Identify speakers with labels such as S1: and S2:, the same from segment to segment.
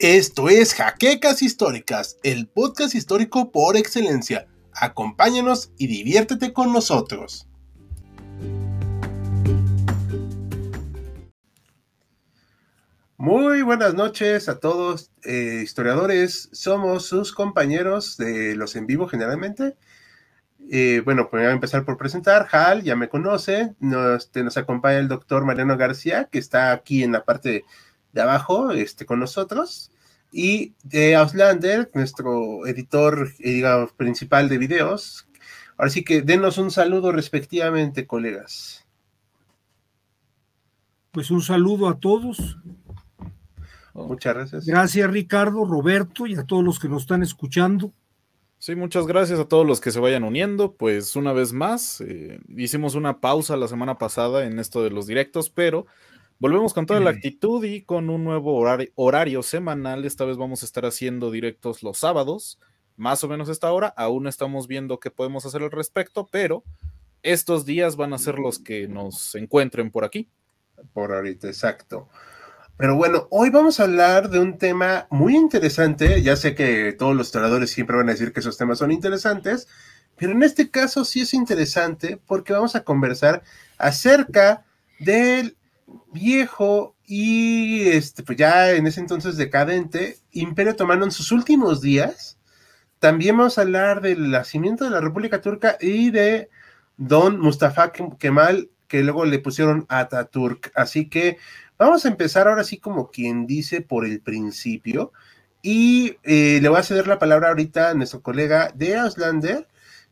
S1: Esto es Jaquecas Históricas, el podcast histórico por excelencia. Acompáñanos y diviértete con nosotros. Muy buenas noches a todos, eh, historiadores. Somos sus compañeros de los en vivo generalmente. Eh, bueno, pues voy a empezar por presentar. Hal, ya me conoce. Nos, este, nos acompaña el doctor Mariano García, que está aquí en la parte abajo este, con nosotros. Y de Auslander, nuestro editor, eh, digamos, principal de videos. Ahora sí que denos un saludo respectivamente, colegas.
S2: Pues un saludo a todos.
S1: Muchas gracias.
S2: Gracias, Ricardo, Roberto y a todos los que nos están escuchando.
S3: Sí, muchas gracias a todos los que se vayan uniendo. Pues una vez más, eh, hicimos una pausa la semana pasada en esto de los directos, pero Volvemos con toda la actitud y con un nuevo horario, semanal. Esta vez vamos a estar haciendo directos los sábados, más o menos esta hora. Aún estamos viendo qué podemos hacer al respecto, pero estos días van a ser los que nos encuentren por aquí.
S1: Por ahorita, exacto. Pero bueno, hoy vamos a hablar de un tema muy interesante. Ya sé que todos los historiadores siempre van a decir que esos temas son interesantes, pero en este caso sí es interesante porque vamos a conversar acerca del viejo y este, pues ya en ese entonces decadente, Imperio Otomano en sus últimos días. También vamos a hablar del nacimiento de la República Turca y de Don Mustafa Kemal, que luego le pusieron Ataturk. Así que vamos a empezar ahora sí como quien dice por el principio. Y eh, le voy a ceder la palabra ahorita a nuestro colega de Auslander,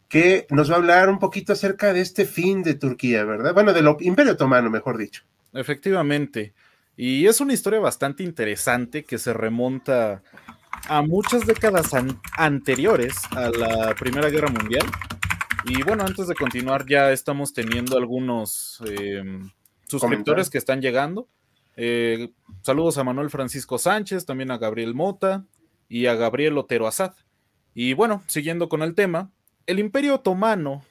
S1: que nos va a hablar un poquito acerca de este fin de Turquía, ¿verdad? Bueno, del Imperio Otomano, mejor dicho.
S3: Efectivamente. Y es una historia bastante interesante que se remonta a muchas décadas anteriores a la Primera Guerra Mundial. Y bueno, antes de continuar, ya estamos teniendo algunos em, suscriptores que están llegando. Eh, saludos a Manuel Francisco Sánchez, también a Gabriel Mota y a Gabriel Otero Azad. Y bueno, siguiendo con el tema, el Imperio Otomano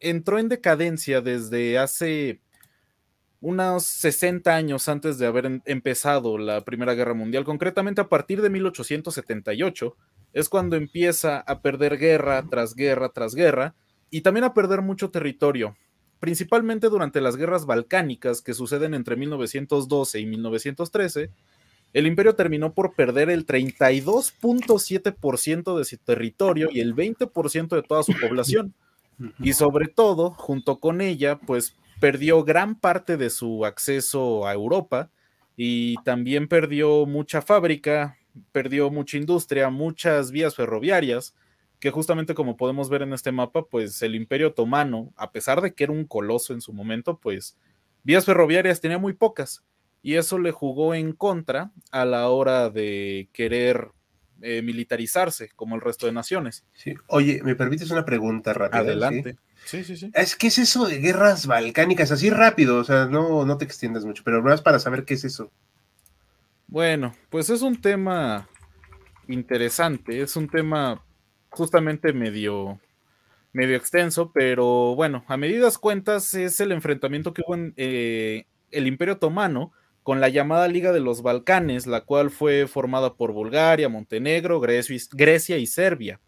S3: entró en decadencia desde hace unos 60 años antes de haber em, empezado la Primera Guerra Mundial, concretamente a partir de 1878, es cuando empieza a perder guerra tras guerra tras guerra y también a perder mucho territorio, principalmente durante las guerras balcánicas que suceden entre 1912 y 1913. El imperio terminó por perder el 32.7% de su territorio y el 20% de toda su población. Y sobre todo, junto con ella, pues perdió gran parte de su acceso a Europa y también perdió mucha fábrica, perdió mucha industria, muchas vías ferroviarias, que justamente como podemos ver en este mapa, pues el Imperio Otomano, a pesar de que era un coloso en su momento, pues vías ferroviarias tenía muy pocas y eso le jugó en contra a la hora de querer eh, militarizarse como el resto de naciones.
S1: Sí. Oye, ¿me permites una pregunta rápida?
S3: Adelante. Sí, sí, sí.
S1: Es que es eso de guerras balcánicas, así rápido, o sea, no, no te extiendas mucho, pero más para saber qué es eso.
S3: Bueno, pues es un tema interesante, es un tema justamente medio, medio extenso, pero bueno, a medidas cuentas es el enfrentamiento que hubo en eh, el Imperio Otomano con la llamada Liga de los Balcanes, la cual fue formada por Bulgaria, Montenegro, Grecia y Serbia.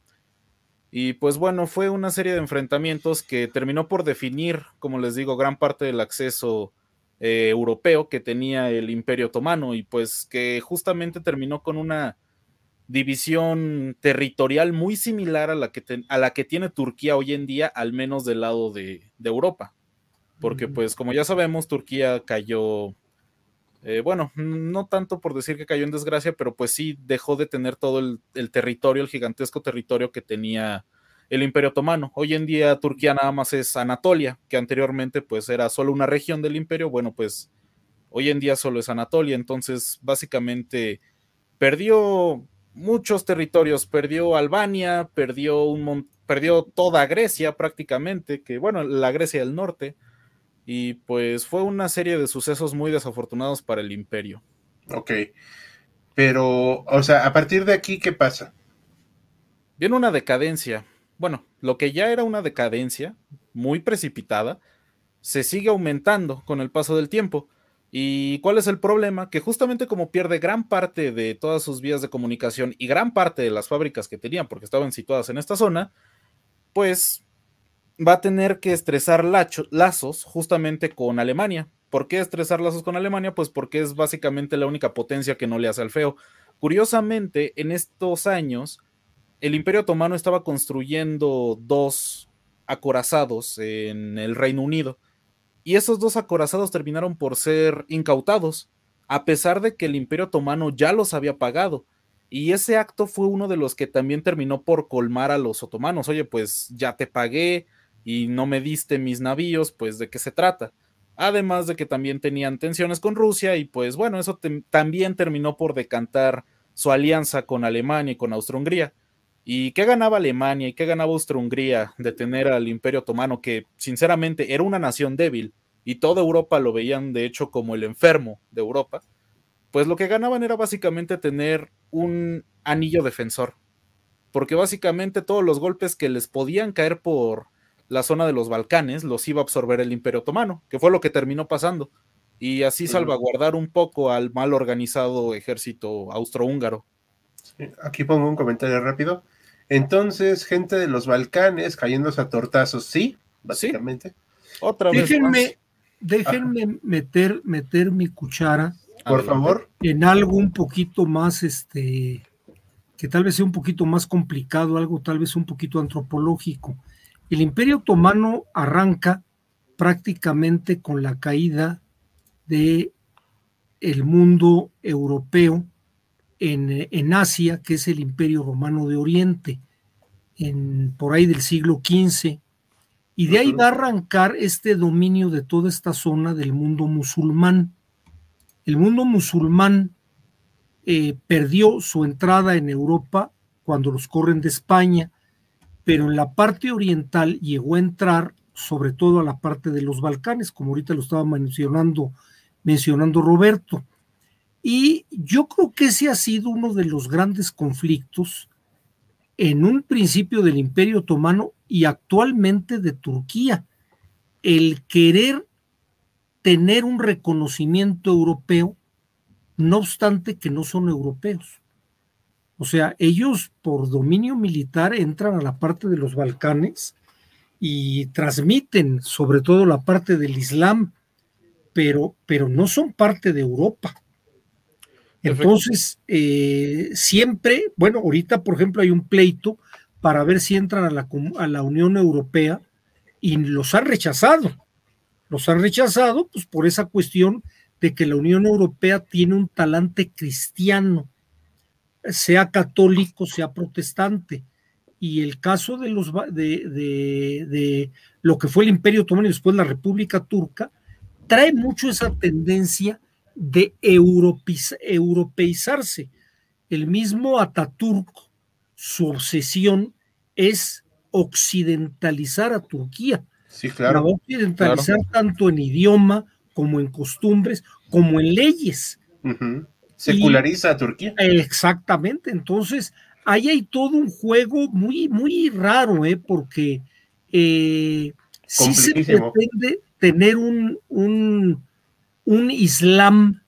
S3: Y pues bueno, fue una serie de enfrentamientos que terminó por definir, como les digo, gran parte del acceso eh, europeo que tenía el Imperio Otomano y pues que justamente terminó con una división territorial muy similar a la que, a la que tiene Turquía hoy en día, al menos del lado de, Europa. Porque pues como ya sabemos, Turquía cayó, eh, bueno, no tanto por decir que cayó en desgracia, pero pues sí dejó de tener todo el territorio, el gigantesco territorio que tenía el Imperio Otomano. Hoy en día Turquía nada más es Anatolia, que anteriormente pues era solo una región del imperio, bueno pues hoy en día solo es Anatolia, entonces básicamente perdió muchos territorios, perdió Albania, perdió, un, perdió toda Grecia prácticamente, que bueno, la Grecia del norte, y pues fue una serie de sucesos muy desafortunados para el imperio.
S1: Ok, pero, o sea, a partir de aquí, ¿qué pasa?
S3: Viene una decadencia, bueno, lo que ya era una decadencia muy precipitada, se sigue aumentando con el paso del tiempo. ¿Y cuál es el problema? Que justamente como pierde gran parte de todas sus vías de comunicación y gran parte de las fábricas que tenían, porque estaban situadas en esta zona, pues va a tener que estresar lazos justamente con Alemania. ¿Por qué estresar lazos con Alemania? Pues porque es básicamente la única potencia que no le hace al feo. Curiosamente, en estos años, el Imperio Otomano estaba construyendo dos acorazados en el Reino Unido. Y esos dos acorazados terminaron por ser incautados, a pesar de que el Imperio Otomano ya los había pagado. Y ese acto fue uno de los que también terminó por colmar a los otomanos. Oye, pues ya te pagué y no me diste mis navíos, pues de qué se trata. Además de que también tenían tensiones con Rusia y pues bueno, eso también terminó por decantar su alianza con Alemania y con Austria-Hungría. ¿Y qué ganaba Alemania y qué ganaba Austria-Hungría de tener al Imperio Otomano, que sinceramente era una nación débil y toda Europa lo veían de hecho como el enfermo de Europa? Pues lo que ganaban era básicamente tener un anillo defensor, porque básicamente todos los golpes que les podían caer por la zona de los Balcanes los iba a absorber el Imperio Otomano, que fue lo que terminó pasando, y así salvaguardar un poco al mal organizado ejército austrohúngaro.
S1: Aquí pongo un comentario rápido. Entonces, gente de los Balcanes cayéndose a tortazos, sí, básicamente.
S2: Otra vez. Déjenme, déjenme meter, meter mi cuchara.
S1: Por favor.
S2: En algo un poquito más, este, que tal vez sea un poquito más complicado, algo tal vez un poquito antropológico. El Imperio Otomano arranca prácticamente con la caída de el mundo europeo en, Asia, que es el Imperio Romano de Oriente, en, por ahí del siglo XV, y de ahí va a arrancar este dominio de toda esta zona del mundo musulmán. El mundo musulmán eh, perdió su entrada en Europa cuando los corren de España, pero en la parte oriental llegó a entrar sobre todo a la parte de los Balcanes, como ahorita lo estaba mencionando, mencionando Roberto. Y yo creo que ese ha sido uno de los grandes conflictos en un principio del Imperio Otomano y actualmente de Turquía. El querer tener un reconocimiento europeo, no obstante que no son europeos. O sea, ellos por dominio militar entran a la parte de los Balcanes y transmiten sobre todo la parte del Islam, pero, pero no son parte de Europa. Entonces, eh, siempre, bueno, ahorita, por ejemplo, hay un pleito para ver si entran a la, a la Unión Europea y los han rechazado. Los han rechazado, pues, por esa cuestión de que la Unión Europea tiene un talante cristiano, sea católico, sea protestante. Y el caso de, los, de, de, de lo que fue el Imperio Otomano y después la República Turca, trae mucho esa tendencia de europeizarse. El mismo Ataturk, su obsesión es occidentalizar a Turquía.
S1: Sí, claro.
S2: occidentalizar tanto en idioma como en costumbres, como en leyes.
S1: Seculariza a Turquía.
S2: Exactamente. Entonces, ahí hay todo un juego muy, muy raro, ¿eh? porque eh, sí se pretende tener un, un un Islam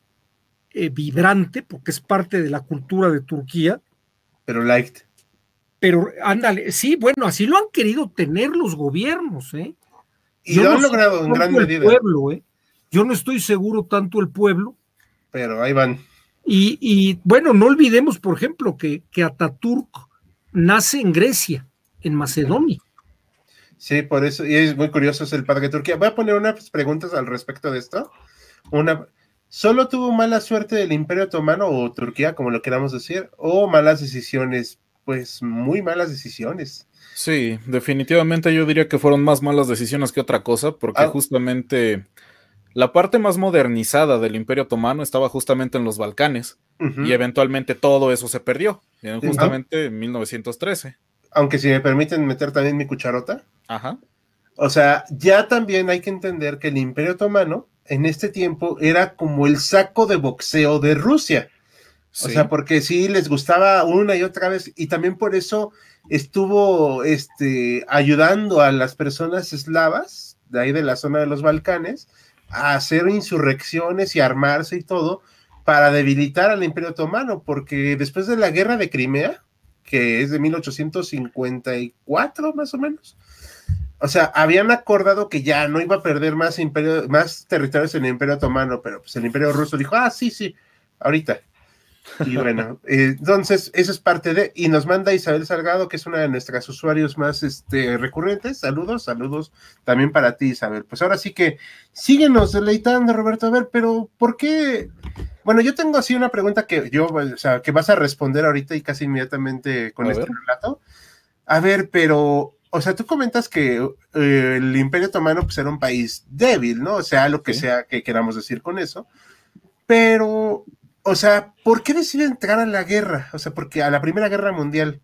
S2: eh, vibrante, porque es parte de la cultura de Turquía.
S1: Pero light.
S2: Pero ándale, sí, bueno, así lo han querido tener los gobiernos, ¿eh?
S1: Y lo han logrado en gran medida.
S2: Pueblo, ¿eh? Yo no estoy seguro tanto el pueblo.
S1: Pero ahí van.
S2: Y, bueno, no olvidemos, por ejemplo, que, que Ataturk nace en Grecia, en Macedonia.
S1: Sí, por eso, y es muy curioso, es el padre de Turquía. Voy a poner unas preguntas al respecto de esto una, solo tuvo mala suerte del Imperio Otomano o Turquía, como lo queramos decir, o malas decisiones, pues muy malas decisiones.
S3: Sí, definitivamente yo diría que fueron más malas decisiones que otra cosa, porque ah. justamente la parte más modernizada del Imperio Otomano estaba justamente en los Balcanes y eventualmente todo eso se perdió, justamente en 1913.
S1: Aunque si me permiten meter también mi cucharota.
S3: Ajá.
S1: O sea, ya también hay que entender que el Imperio Otomano en este tiempo era como el saco de boxeo de Rusia. O sea, porque sí les gustaba una y otra vez, y también por eso estuvo este, ayudando a las personas eslavas de ahí de la zona de los Balcanes a hacer insurrecciones y armarse y todo para debilitar al Imperio Otomano, porque después de la guerra de Crimea, que es de 1854 más o menos, o sea, habían acordado que ya no iba a perder más imperio, más territorios en el Imperio Otomano, pero pues el Imperio Ruso dijo, ah, sí, sí, ahorita. Y bueno, entonces eso es parte de, y nos manda Isabel Salgado, que es una de nuestras usuarios más este, recurrentes. Saludos, saludos también para ti, Isabel. Pues ahora sí que síguenos deleitando, Roberto. A ver, pero ¿por qué? Bueno, yo tengo así una pregunta que yo, o sea, que vas a responder ahorita y casi inmediatamente con este relato. A ver, pero o sea, tú comentas que eh, el Imperio Otomano pues, era un país débil, ¿no? O sea, lo que sea que queramos decir con eso. Pero, o sea, ¿por qué decide entrar a la guerra? O sea, porque a la Primera Guerra Mundial.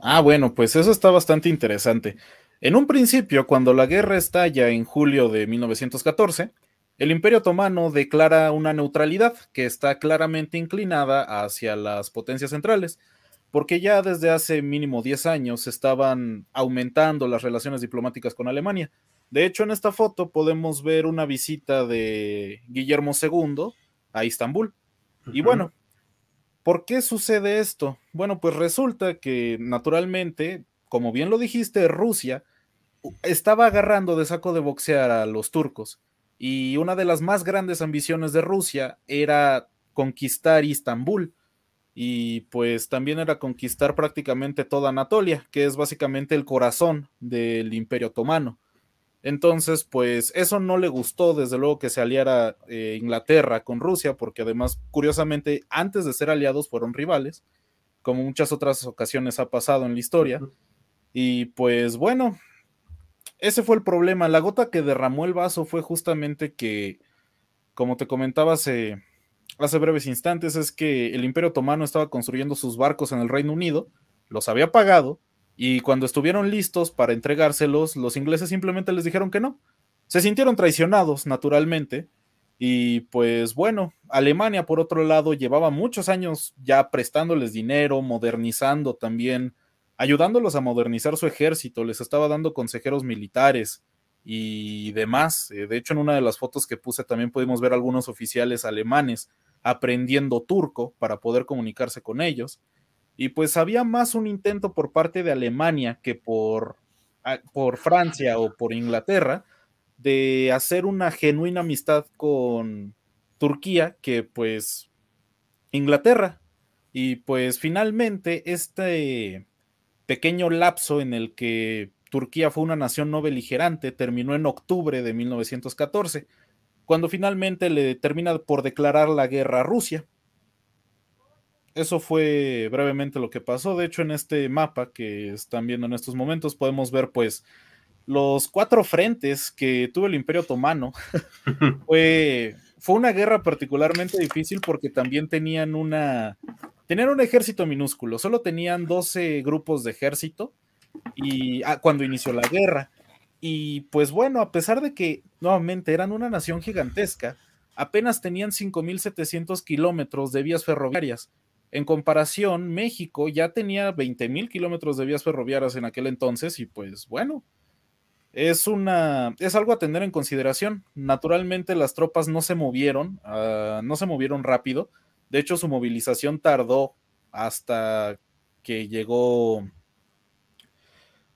S3: Ah, bueno, pues eso está bastante interesante. En un principio, cuando la guerra estalla en julio de 1914, el Imperio Otomano declara una neutralidad que está claramente inclinada hacia las potencias centrales porque ya desde hace mínimo 10 años estaban aumentando las relaciones diplomáticas con Alemania. De hecho, en esta foto podemos ver una visita de Guillermo II a Istambul. Y bueno, ¿por qué sucede esto? Bueno, pues resulta que naturalmente, como bien lo dijiste, Rusia estaba agarrando de saco de boxear a los turcos. Y una de las más grandes ambiciones de Rusia era conquistar Istambul y pues también era conquistar prácticamente toda Anatolia, que es básicamente el corazón del Imperio Otomano. Entonces, pues eso no le gustó, desde luego que se aliara eh, Inglaterra con Rusia, porque además, curiosamente, antes de ser aliados fueron rivales, como muchas otras ocasiones ha pasado en la historia. Y pues bueno, ese fue el problema. La gota que derramó el vaso fue justamente que, como te comentaba hace breves instantes es que el Imperio Otomano estaba construyendo sus barcos en el Reino Unido, los había pagado, y cuando estuvieron listos para entregárselos, los ingleses simplemente les dijeron que no. Se sintieron traicionados, naturalmente, y pues bueno, Alemania, por otro lado, llevaba muchos años ya prestándoles dinero, modernizando también, ayudándolos a modernizar su ejército, les estaba dando consejeros militares y demás. Eh, de hecho, en una de las fotos que puse también pudimos ver algunos oficiales alemanes aprendiendo turco para poder comunicarse con ellos. Y pues había más un intento por parte de Alemania que por, ah, por Francia o por Inglaterra de hacer una genuina amistad con Turquía que pues Inglaterra. Y pues finalmente este pequeño lapso en el que Turquía fue una nación no beligerante terminó en octubre de 1914 cuando finalmente le termina por declarar la guerra a Rusia. Eso fue brevemente lo que pasó. De hecho, en este mapa que están viendo en estos momentos podemos ver pues los cuatro frentes que tuvo el Imperio Otomano. fue, fue una guerra particularmente difícil porque también tenían una tenían un ejército minúsculo, solo tenían 12 grupos de ejército y ah, cuando inició la guerra. Y pues bueno, a pesar de que nuevamente eran una nación gigantesca, apenas tenían 5.700 kilómetros de vías ferroviarias. En comparación, México ya tenía 20.000 kilómetros de vías ferroviarias en aquel entonces y pues bueno, es una es algo a tener en consideración. Naturalmente las tropas no se movieron, uh, no se movieron rápido. De hecho, su movilización tardó hasta que llegó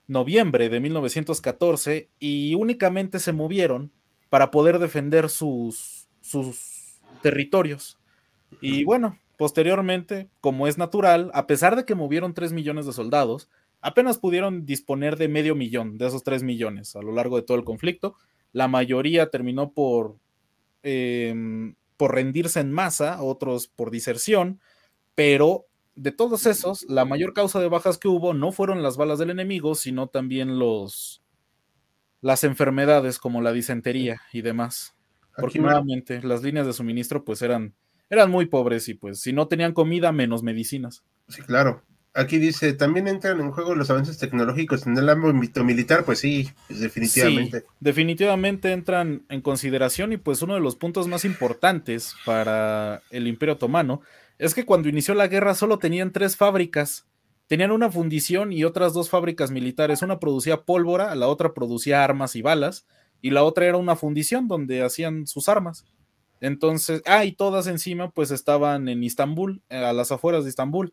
S3: noviembre de 1914 y únicamente se movieron para poder defender sus, sus territorios. Y bueno, posteriormente, como es natural, a pesar de que movieron 3 millones de soldados, apenas pudieron disponer de medio millón de esos 3 millones a lo largo de todo el conflicto. La mayoría terminó por, em, por rendirse en masa, otros por diserción, pero de todos esos, la mayor causa de bajas que hubo no fueron las balas del enemigo, sino también los las enfermedades como la disentería y demás. Porque nuevamente las líneas de suministro pues eran, eran muy pobres y pues si no tenían comida, menos medicinas.
S1: Sí, claro. Aquí dice, también entran en juego los avances tecnológicos en el ámbito militar, pues sí, pues definitivamente. Sí,
S3: definitivamente entran en consideración y pues uno de los puntos más importantes para el Imperio Otomano es que cuando inició la guerra solo tenían tres fábricas. Tenían una fundición y otras dos fábricas militares. Una producía pólvora, la otra producía armas y balas. y la otra era una fundición donde hacían sus armas. Entonces, ah, y todas encima pues estaban en Istambul, eh, a las afueras de Istambul.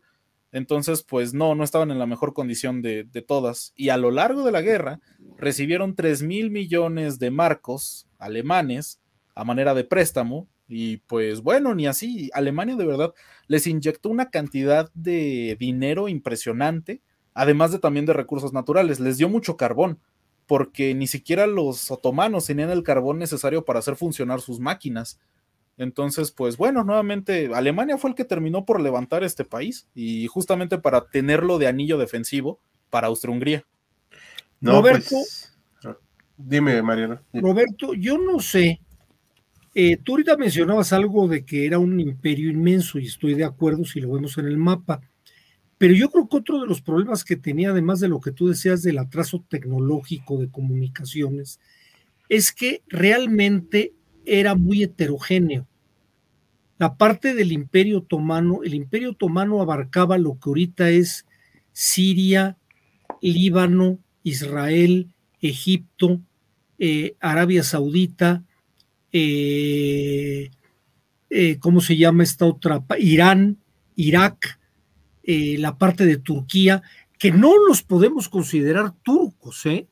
S3: Entonces, pues no, no estaban en la mejor condición de, de todas. Y a lo largo de la guerra recibieron 3 mil millones de marcos alemanes a manera de préstamo. Y pues bueno, ni así. Alemania de verdad les inyectó una cantidad de dinero impresionante, además de también de recursos naturales. Les dio mucho carbón, porque ni siquiera los otomanos tenían el carbón necesario para hacer funcionar sus máquinas. Entonces, pues bueno, nuevamente Alemania fue el que terminó por levantar este país y justamente para tenerlo de anillo defensivo para Austria-Hungría.
S2: Roberto, pues,
S1: dime, Mariano.
S2: Roberto, yo no sé. Eh, tú ahorita mencionabas algo de que era un imperio inmenso y estoy de acuerdo si lo vemos en el mapa. Pero yo creo que otro de los problemas que tenía, además de lo que tú decías del atraso tecnológico de comunicaciones, es que realmente era muy heterogéneo la parte del Imperio Otomano, el Imperio Otomano abarcaba lo que ahorita es Siria, Líbano, Israel, Egipto, eh, Arabia Saudita, eh, eh, ¿cómo se llama esta otra? Irán, Irak, la parte de Turquía, que no los podemos considerar turcos, El,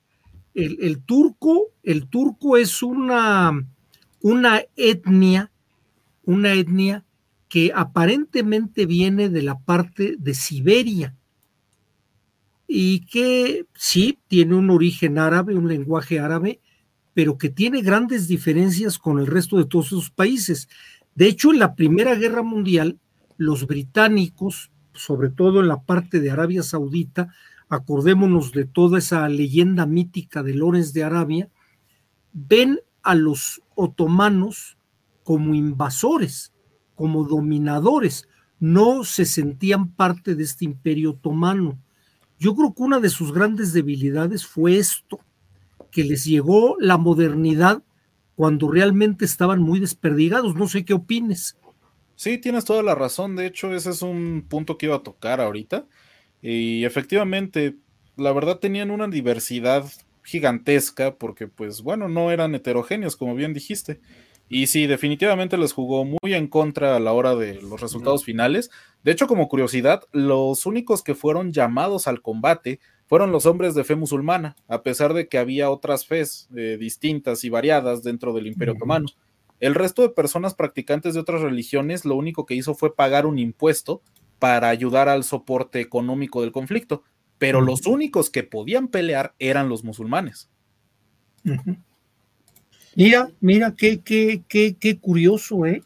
S2: el, turco, el turco es una, una etnia una etnia que aparentemente viene de la parte de Siberia y que sí tiene un origen árabe, un lenguaje árabe, pero que tiene grandes diferencias con el resto de todos esos países. De hecho, en la Primera Guerra Mundial, los británicos, sobre todo en la parte de Arabia Saudita, acordémonos de toda esa leyenda mítica de Lorenz de Arabia, ven a los otomanos como invasores, como dominadores, no se sentían parte de este imperio otomano. Yo creo que una de sus grandes debilidades fue esto, que les llegó la modernidad cuando realmente estaban muy desperdigados. No sé qué opines.
S3: Sí, tienes toda la razón. De hecho, ese es un punto que iba a tocar ahorita. Y efectivamente, la verdad tenían una diversidad gigantesca porque, pues bueno, no eran heterogéneos, como bien dijiste. Y sí, definitivamente les jugó muy en contra a la hora de los resultados finales. De hecho, como curiosidad, los únicos que fueron llamados al combate fueron los hombres de fe musulmana, a pesar de que había otras fes eh, distintas y variadas dentro del Imperio Otomano. El resto de personas practicantes de otras religiones lo único que hizo fue pagar un impuesto para ayudar al soporte económico del conflicto, pero los únicos que podían pelear eran los musulmanes.
S2: Mira, mira, qué, qué, qué, qué curioso, ¿eh?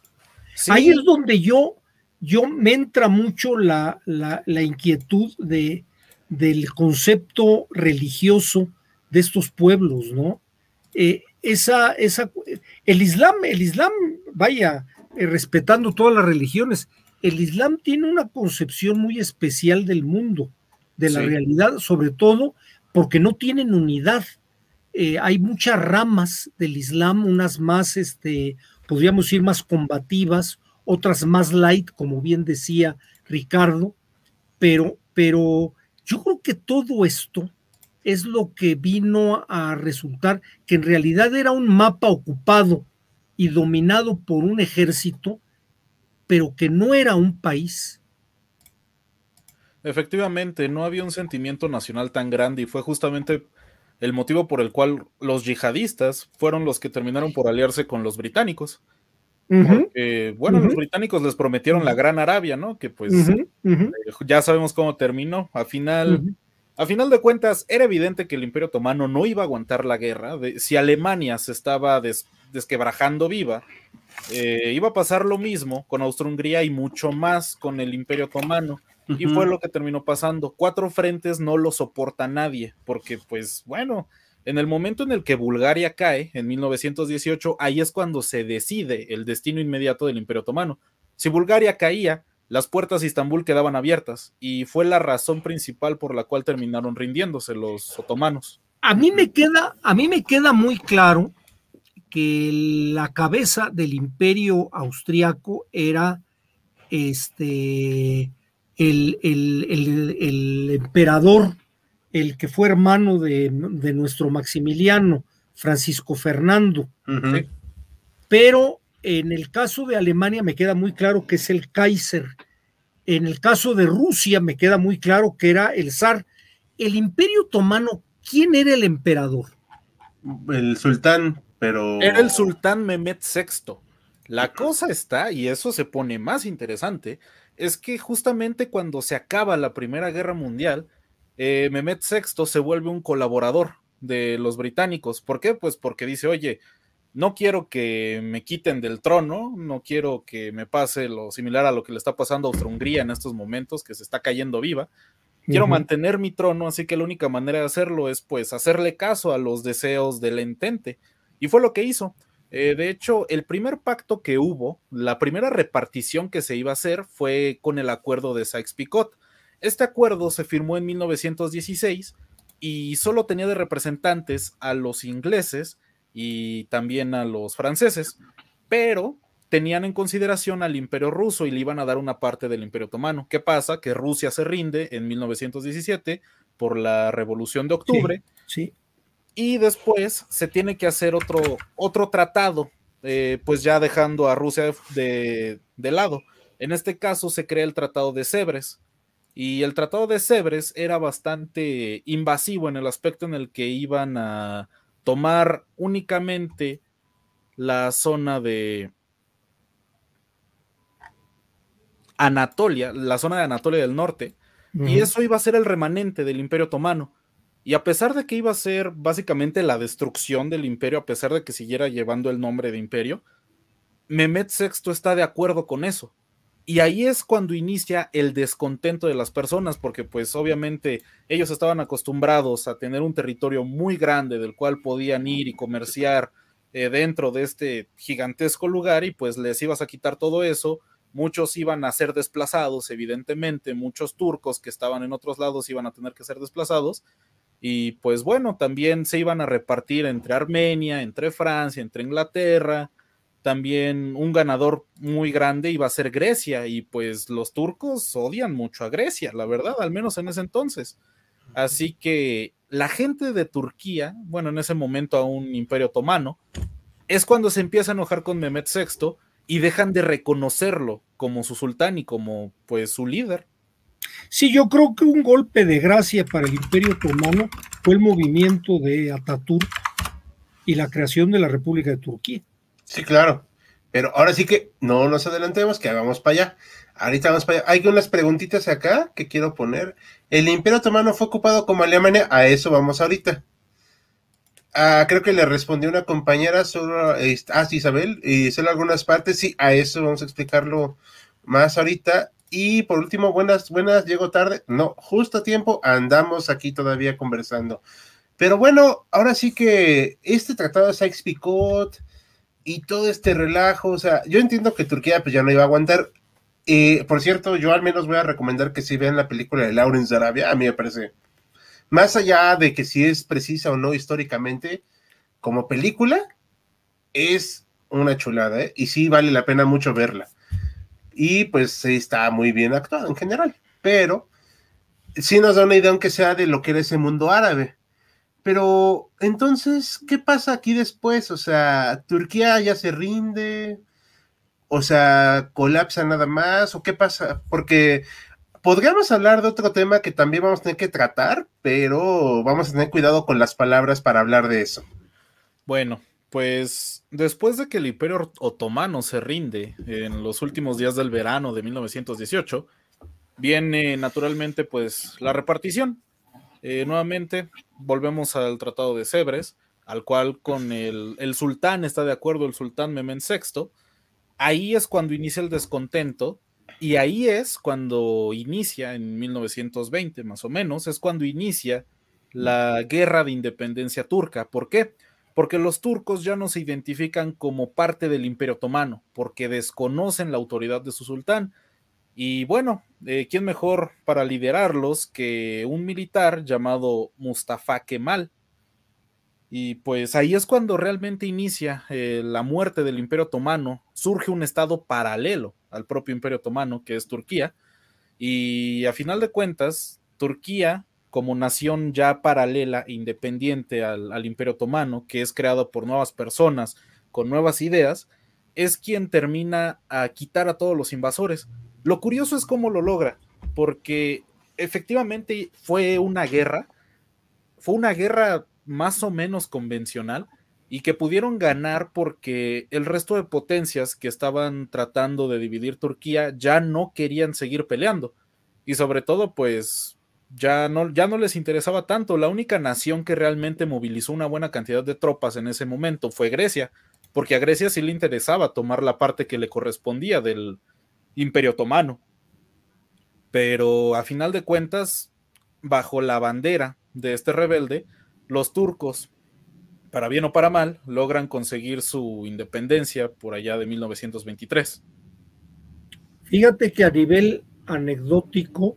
S2: Ahí es donde yo, yo me entra mucho la, la, inquietud de, del concepto religioso de estos pueblos, ¿no? Eh, esa, esa, el Islam, el Islam, vaya, eh, respetando todas las religiones, el Islam tiene una concepción muy especial del mundo, de la realidad, sobre todo porque no tienen unidad. Eh, hay muchas ramas del Islam, unas más, este, podríamos decir, más combativas, otras más light, como bien decía Ricardo, pero, pero yo creo que todo esto es lo que vino a resultar que en realidad era un mapa ocupado y dominado por un ejército, pero que no era un país.
S3: Efectivamente, no había un sentimiento nacional tan grande y fue justamente el motivo por el cual los yihadistas fueron los que terminaron por aliarse con los británicos. bueno, los británicos les prometieron la Gran Arabia, ¿no? Que pues eh, ya sabemos cómo terminó. A final, a final de cuentas, era evidente que el Imperio Otomano no iba a aguantar la guerra. si Alemania se estaba desquebrajando viva, eh, iba a pasar lo mismo con Austria-Hungría y mucho más con el Imperio Otomano. Y fue lo que terminó pasando. Cuatro frentes no lo soporta nadie, porque pues bueno, en el momento en el que Bulgaria cae, en 1918, ahí es cuando se decide el destino inmediato del Imperio Otomano. Si Bulgaria caía, las puertas de Istambul quedaban abiertas y fue la razón principal por la cual terminaron rindiéndose los otomanos.
S2: A mí me queda, a mí me queda muy claro que la cabeza del imperio austriaco era este el, emperador, el que fue hermano de, nuestro Maximiliano, Francisco Fernando. Pero en el caso de Alemania me queda muy claro que es el Kaiser. En el caso de Rusia me queda muy claro que era el zar. El imperio otomano, ¿quién era el emperador?
S1: El sultán, pero...
S3: Era el sultán Mehmet VI. La cosa está, y eso se pone más interesante, es que justamente cuando se acaba la Primera Guerra Mundial, eh, Mehmet VI se vuelve un colaborador de los británicos. ¿Por qué? Pues porque dice, oye, no quiero que me quiten del trono, no quiero que me pase lo similar a lo que le está pasando a Austria-Hungría en estos momentos, que se está cayendo viva. Quiero mantener mi trono, así que la única manera de hacerlo es pues hacerle caso a los deseos del entente. Y fue lo que hizo. Eh, de hecho, el primer pacto que hubo, la primera repartición que se iba a hacer fue con el acuerdo de Sykes-Picot. Este acuerdo se firmó en 1916 y solo tenía de representantes a los ingleses y también a los franceses, pero tenían en consideración al imperio ruso y le iban a dar una parte del imperio otomano. ¿Qué pasa? Que Rusia se rinde en 1917 por la revolución de octubre.
S2: sí
S3: y después se tiene que hacer otro, otro tratado, eh, pues ya dejando a Rusia de, lado. En este caso se crea el Tratado de Sebres. Y el Tratado de Sebres era bastante invasivo en el aspecto en el que iban a tomar únicamente la zona de Anatolia, la zona de Anatolia del Norte, y eso iba a ser el remanente del Imperio Otomano. Y a pesar de que iba a ser básicamente la destrucción del imperio, a pesar de que siguiera llevando el nombre de imperio, Mehmet VI está de acuerdo con eso. Y ahí es cuando inicia el descontento de las personas, porque pues obviamente ellos estaban acostumbrados a tener un territorio muy grande del cual podían ir y comerciar eh, dentro de este gigantesco lugar y pues les ibas a quitar todo eso. Muchos iban a ser desplazados, evidentemente, muchos turcos que estaban en otros lados iban a tener que ser desplazados y pues bueno, también se iban a repartir entre Armenia, entre Francia, entre Inglaterra. También un ganador muy grande iba a ser Grecia y pues los turcos odian mucho a Grecia, la verdad, al menos en ese entonces. Así que la gente de Turquía, bueno, en ese momento a un imperio otomano, es cuando se empieza a enojar con Mehmet VI y dejan de reconocerlo como su sultán y como pues su líder.
S2: Sí, yo creo que un golpe de gracia para el Imperio Otomano fue el movimiento de Ataturk y la creación de la República de Turquía.
S1: Sí, claro. Pero ahora sí que no nos adelantemos, que vamos para allá. Ahorita vamos para allá. Hay unas preguntitas acá que quiero poner. ¿El Imperio Otomano fue ocupado como Alemania? A eso vamos ahorita. Ah, creo que le respondió una compañera sobre. Ah, sí, Isabel. Y solo algunas partes. Sí, a eso vamos a explicarlo más ahorita. Y por último, buenas, buenas, llego tarde. No, justo a tiempo, andamos aquí todavía conversando. Pero bueno, ahora sí que este tratado de Sykes-Picot y todo este relajo, o sea, yo entiendo que Turquía pues ya no iba a aguantar. Eh, por cierto, yo al menos voy a recomendar que si vean la película de Lawrence de Arabia, a mí me parece, más allá de que si es precisa o no históricamente, como película, es una chulada, ¿eh? y sí vale la pena mucho verla y pues está muy bien actuado en general, pero sí nos da una idea aunque sea de lo que era ese mundo árabe. Pero entonces, ¿qué pasa aquí después? O sea, Turquía ya se rinde, o sea, colapsa nada más, o qué pasa? Porque podríamos hablar de otro tema que también vamos a tener que tratar, pero vamos a tener cuidado con las palabras para hablar de eso.
S3: Bueno, pues después de que el Imperio Otomano se rinde en los últimos días del verano de 1918, viene naturalmente pues la repartición. Eh, nuevamente volvemos al Tratado de Sebres, al cual con el, el sultán está de acuerdo, el sultán Mehmed VI. Ahí es cuando inicia el descontento y ahí es cuando inicia, en 1920 más o menos, es cuando inicia la guerra de independencia turca. ¿Por qué? porque los turcos ya no se identifican como parte del imperio otomano, porque desconocen la autoridad de su sultán. Y bueno, eh, ¿quién mejor para liderarlos que un militar llamado Mustafa Kemal? Y pues ahí es cuando realmente inicia eh, la muerte del imperio otomano, surge un estado paralelo al propio imperio otomano, que es Turquía, y a final de cuentas, Turquía como nación ya paralela independiente al, al Imperio Otomano, que es creado por nuevas personas con nuevas ideas, es quien termina a quitar a todos los invasores. Lo curioso es cómo lo logra, porque efectivamente fue una guerra, fue una guerra más o menos convencional y que pudieron ganar porque el resto de potencias que estaban tratando de dividir Turquía ya no querían seguir peleando y sobre todo pues ya no, ya no les interesaba tanto. La única nación que realmente movilizó una buena cantidad de tropas en ese momento fue Grecia, porque a Grecia sí le interesaba tomar la parte que le correspondía del Imperio Otomano. Pero a final de cuentas, bajo la bandera de este rebelde, los turcos, para bien o para mal, logran conseguir su independencia por allá de 1923.
S2: Fíjate que a nivel anecdótico,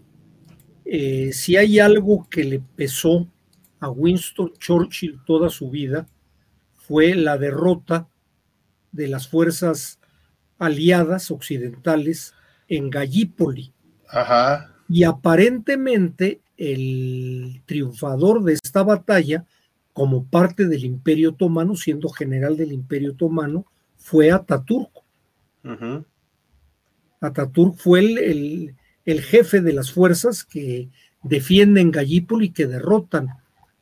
S2: eh, si hay algo que le pesó a Winston Churchill toda su vida, fue la derrota de las fuerzas aliadas occidentales en Gallipoli.
S1: Ajá.
S2: Y aparentemente el triunfador de esta batalla, como parte del Imperio Otomano, siendo general del Imperio Otomano, fue Ataturk.
S1: ujú.
S2: Ataturk fue el, el- el jefe de las fuerzas que defienden Gallipoli y que derrotan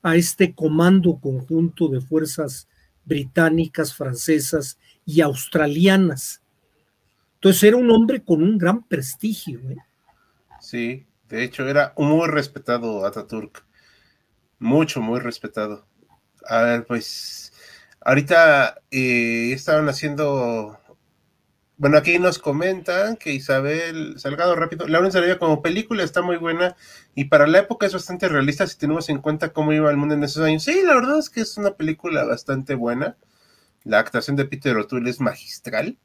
S2: a este comando conjunto de fuerzas británicas, francesas y australianas. Entonces era un hombre con un gran prestigio. ¿eh?
S1: Sí, de hecho era muy respetado Ataturk. Mucho, muy respetado. A ver, pues ahorita eh, estaban haciendo... Bueno, aquí nos comentan que Isabel Salgado rápido, Lauren Sarabia como película está muy buena y para la época es bastante realista si tenemos en cuenta cómo iba el mundo en esos años. Sí, la verdad es que es una película bastante buena. La actuación de Peter O'Toole es magistral.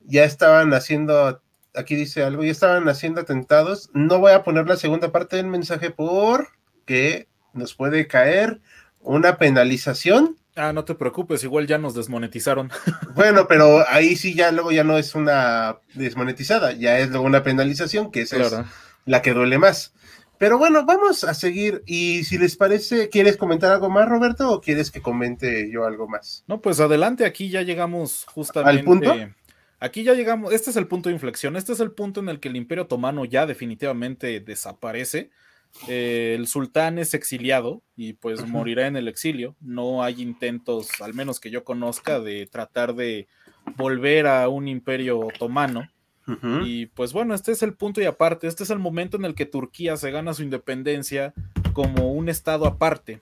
S1: Ya estaban haciendo aquí dice algo, ya estaban haciendo atentados. No voy a poner la segunda parte del mensaje porque nos puede caer una penalización.
S3: Ah, no te preocupes, igual ya nos desmonetizaron.
S1: Bueno, pero ahí sí ya luego ya no es una desmonetizada, ya es luego una penalización, que esa
S3: Claro.
S1: es la que duele más. Pero bueno, vamos a seguir. Y si les parece, ¿quieres comentar algo más, Roberto, o quieres que comente yo algo más?
S3: No, pues adelante, aquí ya llegamos justamente.
S1: ¿Al punto?
S3: Aquí ya llegamos, este es el punto de inflexión, este es el punto en el que el Imperio Otomano ya definitivamente desaparece. Eh, el sultán es exiliado y pues morirá en el exilio. No hay intentos, al menos que yo conozca, de tratar de volver a un imperio otomano. Y pues bueno, este es el punto y aparte, este es el momento en el que Turquía se gana su independencia como un estado aparte.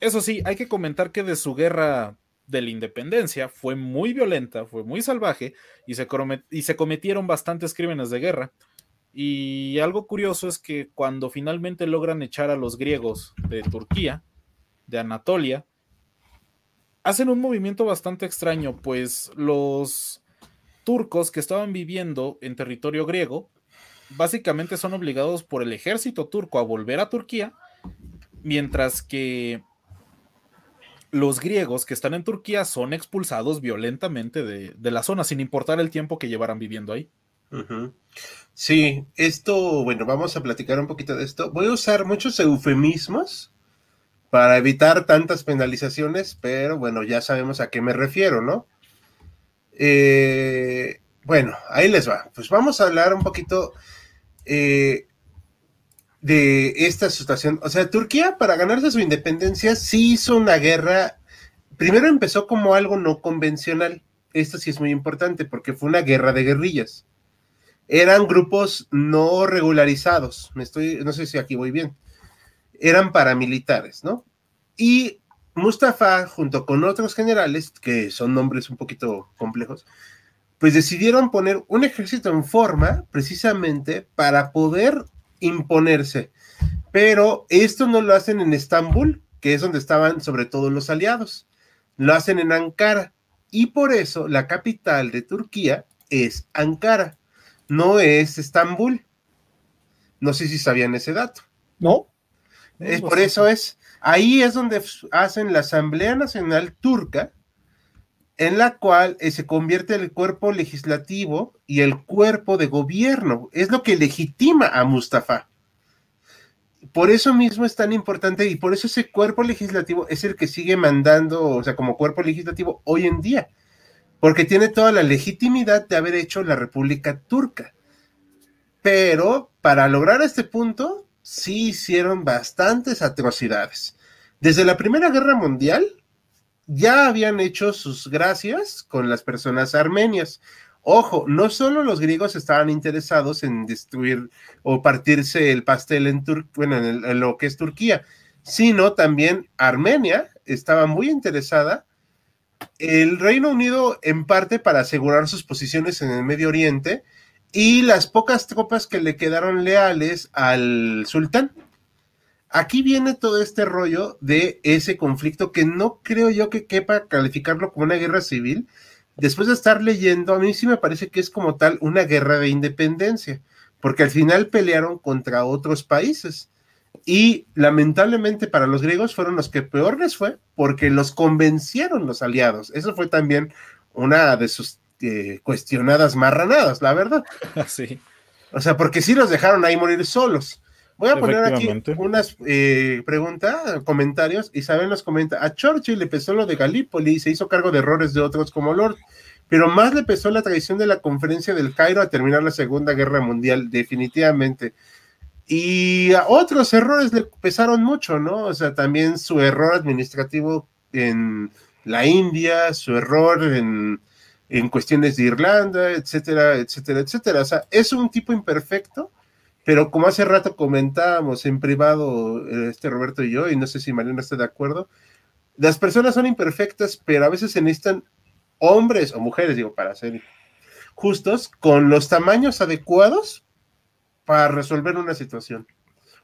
S3: Eso sí, hay que comentar que de su guerra de la independencia fue muy violenta, fue muy salvaje y se, y se cometieron bastantes crímenes de guerra. Y algo curioso es que cuando finalmente logran echar a los griegos de Turquía, de Anatolia, hacen un movimiento bastante extraño, pues los turcos que estaban viviendo en territorio griego, básicamente son obligados por el ejército turco a volver a Turquía, mientras que los griegos que están en Turquía son expulsados violentamente de, de la zona, sin importar el tiempo que llevaran viviendo ahí.
S1: Sí, esto, bueno, vamos a platicar un poquito de esto. Voy a usar muchos eufemismos para evitar tantas penalizaciones, pero bueno, ya sabemos a qué me refiero, ¿no? Eh, bueno, ahí les va. Pues vamos a hablar un poquito eh, de esta situación. O sea, Turquía para ganarse su independencia sí hizo una guerra. Primero empezó como algo no convencional. Esto sí es muy importante porque fue una guerra de guerrillas eran grupos no regularizados. Me estoy, no sé si aquí voy bien. Eran paramilitares, ¿no? Y Mustafa, junto con otros generales, que son nombres un poquito complejos, pues decidieron poner un ejército en forma precisamente para poder imponerse. Pero esto no lo hacen en Estambul, que es donde estaban sobre todo los aliados. Lo hacen en Ankara. Y por eso la capital de Turquía es Ankara no es Estambul. No sé si sabían ese dato.
S2: ¿No?
S1: Es por eso es. Ahí es donde hacen la Asamblea Nacional Turca, en la cual eh, se convierte el cuerpo legislativo y el cuerpo de gobierno. Es lo que legitima a Mustafa. por eso mismo es tan importante y por eso ese cuerpo legislativo es el que sigue mandando, o sea, como cuerpo legislativo hoy en día, porque tiene toda la legitimidad de haber hecho la República Turca. Pero para lograr este punto, sí hicieron bastantes atrocidades. Desde la Primera Guerra Mundial, ya habían hecho sus gracias con las personas armenias. Ojo, no solo los griegos estaban interesados en destruir o partirse el pastel en, bueno, en, lo que es Turquía, sino también Armenia estaba muy interesada. El Reino Unido, en parte, para asegurar sus posiciones en el Medio Oriente y las pocas tropas que le quedaron leales al sultán. Aquí viene todo este rollo de ese conflicto que no creo yo que quepa calificarlo como una guerra civil, después de estar leyendo, a mí sí me parece que es como tal una guerra de independencia, porque al final pelearon contra otros países. Y lamentablemente para los griegos fueron los que peor les fue porque los convencieron los aliados. Eso fue también una de sus eh, cuestionadas marranadas, la verdad.
S3: Sí.
S1: O sea, porque sí los dejaron ahí morir solos. Voy a poner aquí unas eh, preguntas, comentarios. Isabel nos comenta, a Churchill le pesó lo de Galípoli y se hizo cargo de errores de otros como Lord, pero más le pesó la traición de la conferencia del Cairo a terminar la Segunda Guerra Mundial, definitivamente. Y a otros errores le pesaron mucho, ¿no? O sea, también su error administrativo en la India, su error en, en cuestiones de Irlanda, etcétera, etcétera, etcétera. O sea, es un tipo imperfecto, pero como hace rato comentábamos en privado, este Roberto y yo, y no sé si Mariana está de acuerdo, las personas son imperfectas, pero a veces se necesitan hombres o mujeres, digo, para ser justos, con los tamaños adecuados para resolver una situación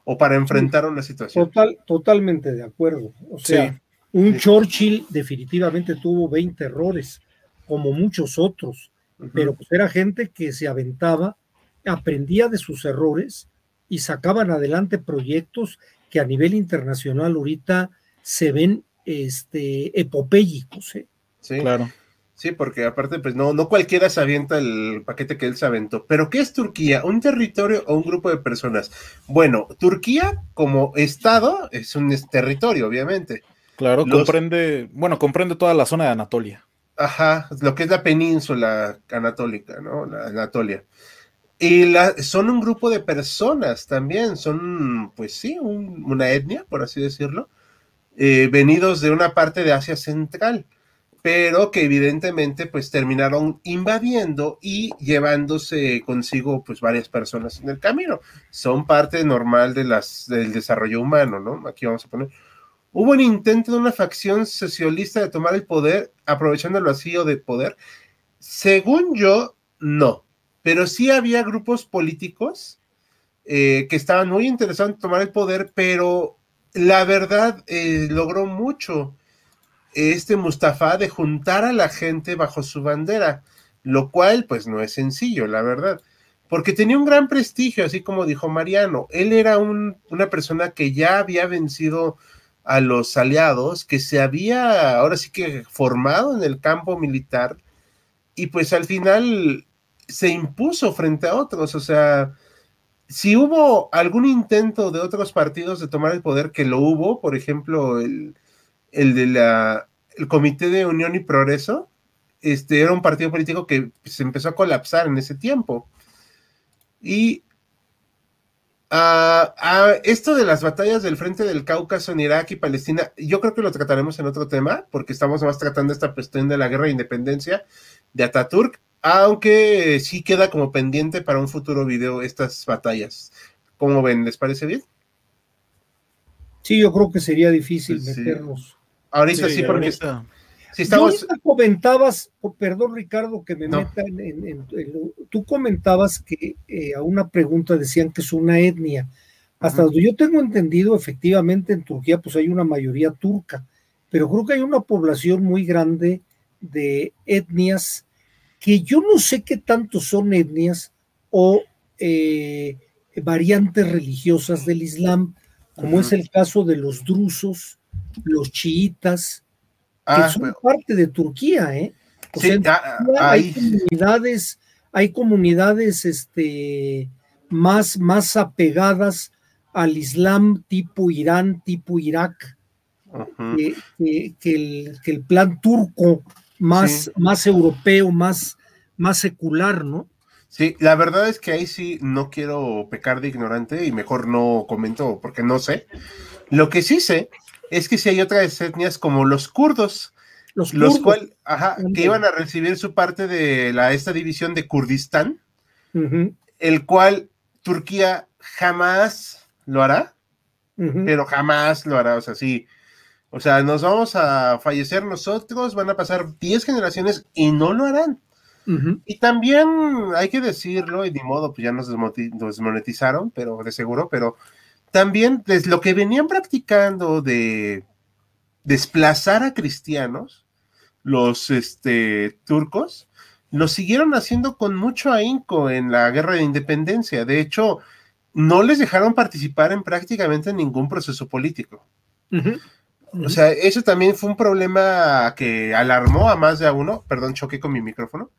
S1: o para enfrentar una situación.
S2: Total, totalmente de acuerdo. O sea, un Churchill definitivamente tuvo 20 errores, como muchos otros, pero pues era gente que se aventaba aprendía de sus errores y sacaban adelante proyectos que a nivel internacional ahorita se ven este, epopélicos. ¿eh?
S1: Sí, claro. Sí, porque aparte, pues no, no cualquiera se avienta el paquete que él se aventó. Pero, ¿qué es Turquía? ¿Un territorio o un grupo de personas? Bueno, Turquía como Estado es un territorio, obviamente.
S3: Claro, comprende, bueno, comprende toda la zona de Anatolia.
S1: Ajá, lo que es la península anatólica, ¿no? La Anatolia. Y la, son un grupo de personas también, son, pues sí, una etnia, por así decirlo, eh, venidos de una parte de Asia Central, pero que evidentemente pues terminaron invadiendo y llevándose consigo pues varias personas en el camino. Son parte normal de del desarrollo humano, ¿no? Aquí vamos a poner. Hubo un intento de una facción socialista de tomar el poder, aprovechando el vacío de poder. Según yo, no pero sí había grupos políticos eh, que estaban muy interesados en tomar el poder, pero la verdad eh, logró mucho este Mustafa de juntar a la gente bajo su bandera, lo cual pues no es sencillo, la verdad, porque tenía un gran prestigio, así como dijo Mariano, él era una persona que ya había vencido a los aliados, que se había ahora sí que formado en el campo militar, y pues al final se impuso frente a otros. O sea, si hubo algún intento de otros partidos de tomar el poder, que lo hubo, por ejemplo, el, el de la el Comité de Unión y Progreso, este era un partido político que se empezó a colapsar en ese tiempo. Y a esto de las batallas del frente del Cáucaso en Irak y Palestina, yo creo que lo trataremos en otro tema, porque estamos más tratando esta cuestión de la guerra de independencia de Ataturk, aunque sí queda como pendiente para un futuro video estas batallas. ¿Cómo ven? ¿Les parece bien?
S2: Sí, yo creo que sería difícil meternos.
S1: Ahorita sí, porque
S2: Si estamos... comentabas, oh, perdón Ricardo que me meta en, Tú comentabas que eh, a una pregunta decían que es una etnia. Hasta donde yo tengo entendido, efectivamente en Turquía pues hay una mayoría turca, pero creo que hay una población muy grande de etnias que yo no sé qué tanto son etnias o eh, variantes religiosas del Islam, como es el caso de los drusos, los chiitas, que ah, son parte de Turquía, ¿eh? hay comunidades, hay comunidades este, más, más apegadas al Islam tipo Irán, tipo Irak, que, el, plan turco más, más europeo, más, más secular, ¿no?
S1: Sí, la verdad es que ahí sí no quiero pecar de ignorante y mejor no comento porque no sé. Lo que sí sé es que si hay otras etnias como los kurdos, los, cuales, que iban a recibir su parte de la, esta división de Kurdistán, el cual Turquía jamás lo hará, pero jamás lo hará, o sea, sí. O sea, nos vamos a fallecer nosotros, van a pasar 10 generaciones y no lo harán. Y también hay que decirlo, y de modo, pues ya nos desmonetizaron, pero de seguro, pero también desde lo que venían practicando de desplazar a cristianos, los este, turcos, lo siguieron haciendo con mucho ahínco en la guerra de independencia. De hecho, no les dejaron participar en prácticamente ningún proceso político. O sea, eso también fue un problema que alarmó a más de a uno. Perdón, choqué con mi micrófono.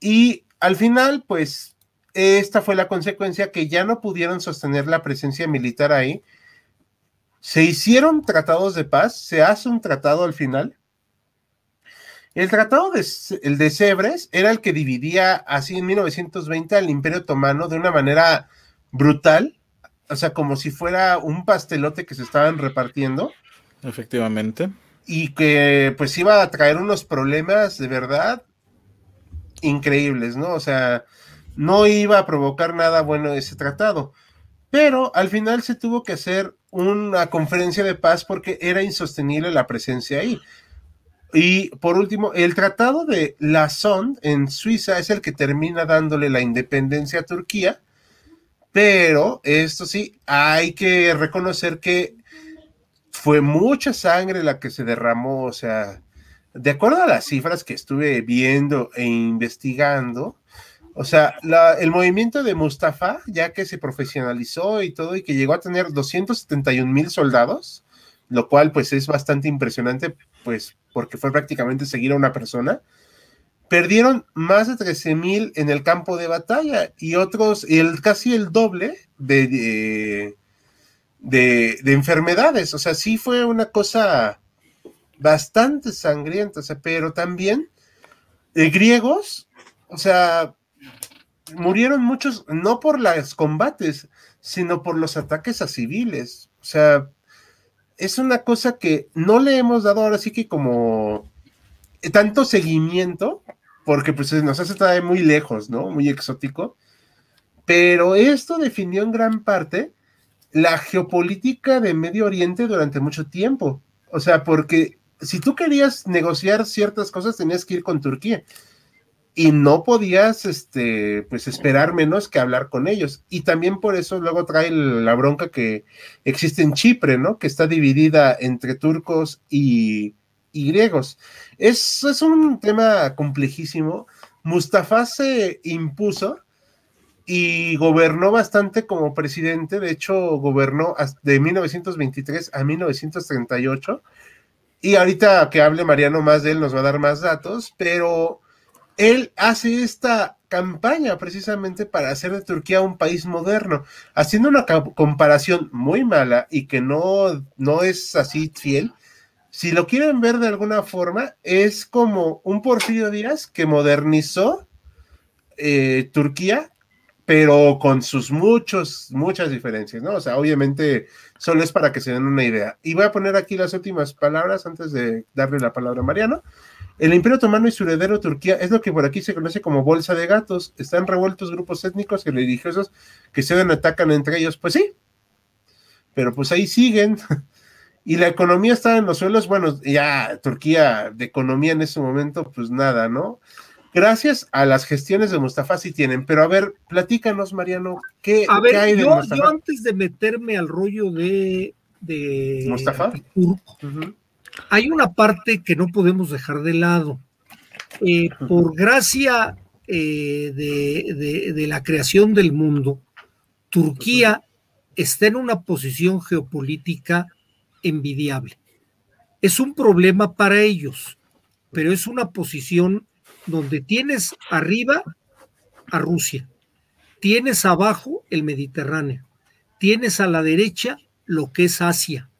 S1: Y al final, pues, esta fue la consecuencia que ya no pudieron sostener la presencia militar ahí. Se hicieron tratados de paz, se hace un tratado al final. El tratado de, el de Sebres era el que dividía así en 1920 al Imperio Otomano de una manera brutal, o sea, como si fuera un pastelote que se estaban repartiendo.
S3: Efectivamente.
S1: Y que pues iba a traer unos problemas de verdad increíbles, ¿no? O sea, no iba a provocar nada bueno ese tratado. Pero al final se tuvo que hacer una conferencia de paz porque era insostenible la presencia ahí. Y por último, el tratado de La Sonde en Suiza es el que termina dándole la independencia a Turquía, pero esto sí, hay que reconocer que fue mucha sangre la que se derramó, o sea, de acuerdo a las cifras que estuve viendo e investigando, o sea, el movimiento de Mustafa, ya que se profesionalizó y todo, y que llegó a tener 271 mil soldados, lo cual pues es bastante impresionante, pues porque fue prácticamente seguir a una persona, perdieron más de 13 mil en el campo de batalla y otros, el, casi el doble de, de, de enfermedades. O sea, sí fue una cosa bastante sangrienta, pero también de griegos, o sea, murieron muchos, no por los combates, sino por los ataques a civiles. O sea, es una cosa que no le hemos dado ahora sí que como tanto seguimiento, porque pues nos hace estar muy lejos, ¿no? Muy exótico. Pero esto definió en gran parte la geopolítica de Medio Oriente durante mucho tiempo. O sea, porque si tú querías negociar ciertas cosas, tenías que ir con Turquía. Y no podías, este, pues esperar menos que hablar con ellos. Y también por eso luego trae la bronca que existe en Chipre, ¿no? Que está dividida entre turcos y, griegos. Es, es un tema complejísimo. Mustafa se impuso y gobernó bastante como presidente. De hecho, gobernó de 1923 a 1938 y ahorita que hable Mariano más de él nos va a dar más datos, pero él hace esta campaña precisamente para hacer de Turquía un país moderno, haciendo una comparación muy mala y que no, no es así fiel. Si lo quieren ver de alguna forma, es como un Porfirio Díaz que modernizó eh, Turquía pero con sus muchos, muchas diferencias, ¿no? O sea, obviamente solo es para que se den una idea. Y voy a poner aquí las últimas palabras antes de darle la palabra a Mariano. El Imperio Otomano y su heredero Turquía es lo que por aquí se conoce como bolsa de gatos. Están revueltos grupos étnicos y religiosos que se atacan entre ellos. Pues sí, pero pues ahí siguen. y la economía está en los suelos. Bueno, ya Turquía de economía en ese momento, pues nada, ¿no? gracias a las gestiones de Mustafa sí tienen, pero a ver, platícanos, Mariano, ¿qué,
S2: hay de yo, Mustafa? Yo antes de meterme al rollo de, de
S1: Mustafa,
S2: hay una parte que no podemos dejar de lado. Eh, por gracia eh, de, la creación del mundo, Turquía está en una posición geopolítica envidiable. Es un problema para ellos, pero es una posición donde tienes arriba a Rusia, tienes abajo el Mediterráneo, tienes a la derecha lo que es Asia,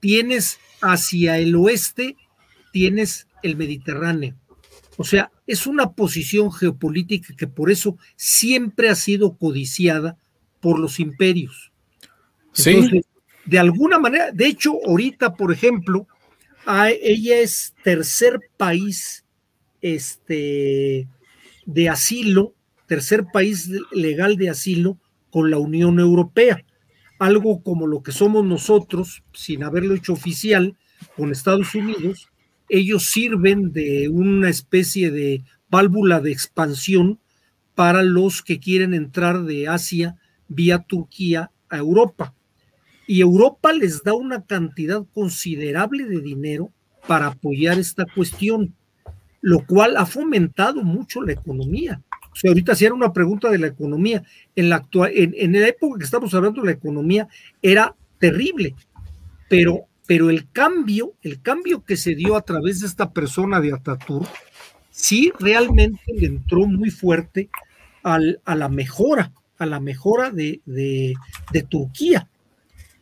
S2: tienes hacia el oeste, tienes el Mediterráneo. O sea, es una posición geopolítica que por eso siempre ha sido codiciada por los imperios.
S3: sí.
S2: De alguna manera, de hecho, ahorita, por ejemplo, ella es tercer país este, de asilo, tercer país legal de asilo con la Unión Europea. Algo como lo que somos nosotros, sin haberlo hecho oficial, con Estados Unidos, ellos sirven de una especie de válvula de expansión para los que quieren entrar de Asia vía Turquía a Europa. Y Europa les da una cantidad considerable de dinero para apoyar esta cuestión, lo cual ha fomentado mucho la economía. Sea, ahorita era una pregunta de la economía, en la, actual, en, en la época que estamos hablando la economía era terrible, pero pero el cambio, el cambio que se dio a través de esta persona de Ataturk, sí realmente le entró muy fuerte al, a la mejora, a la mejora de, de, de Turquía.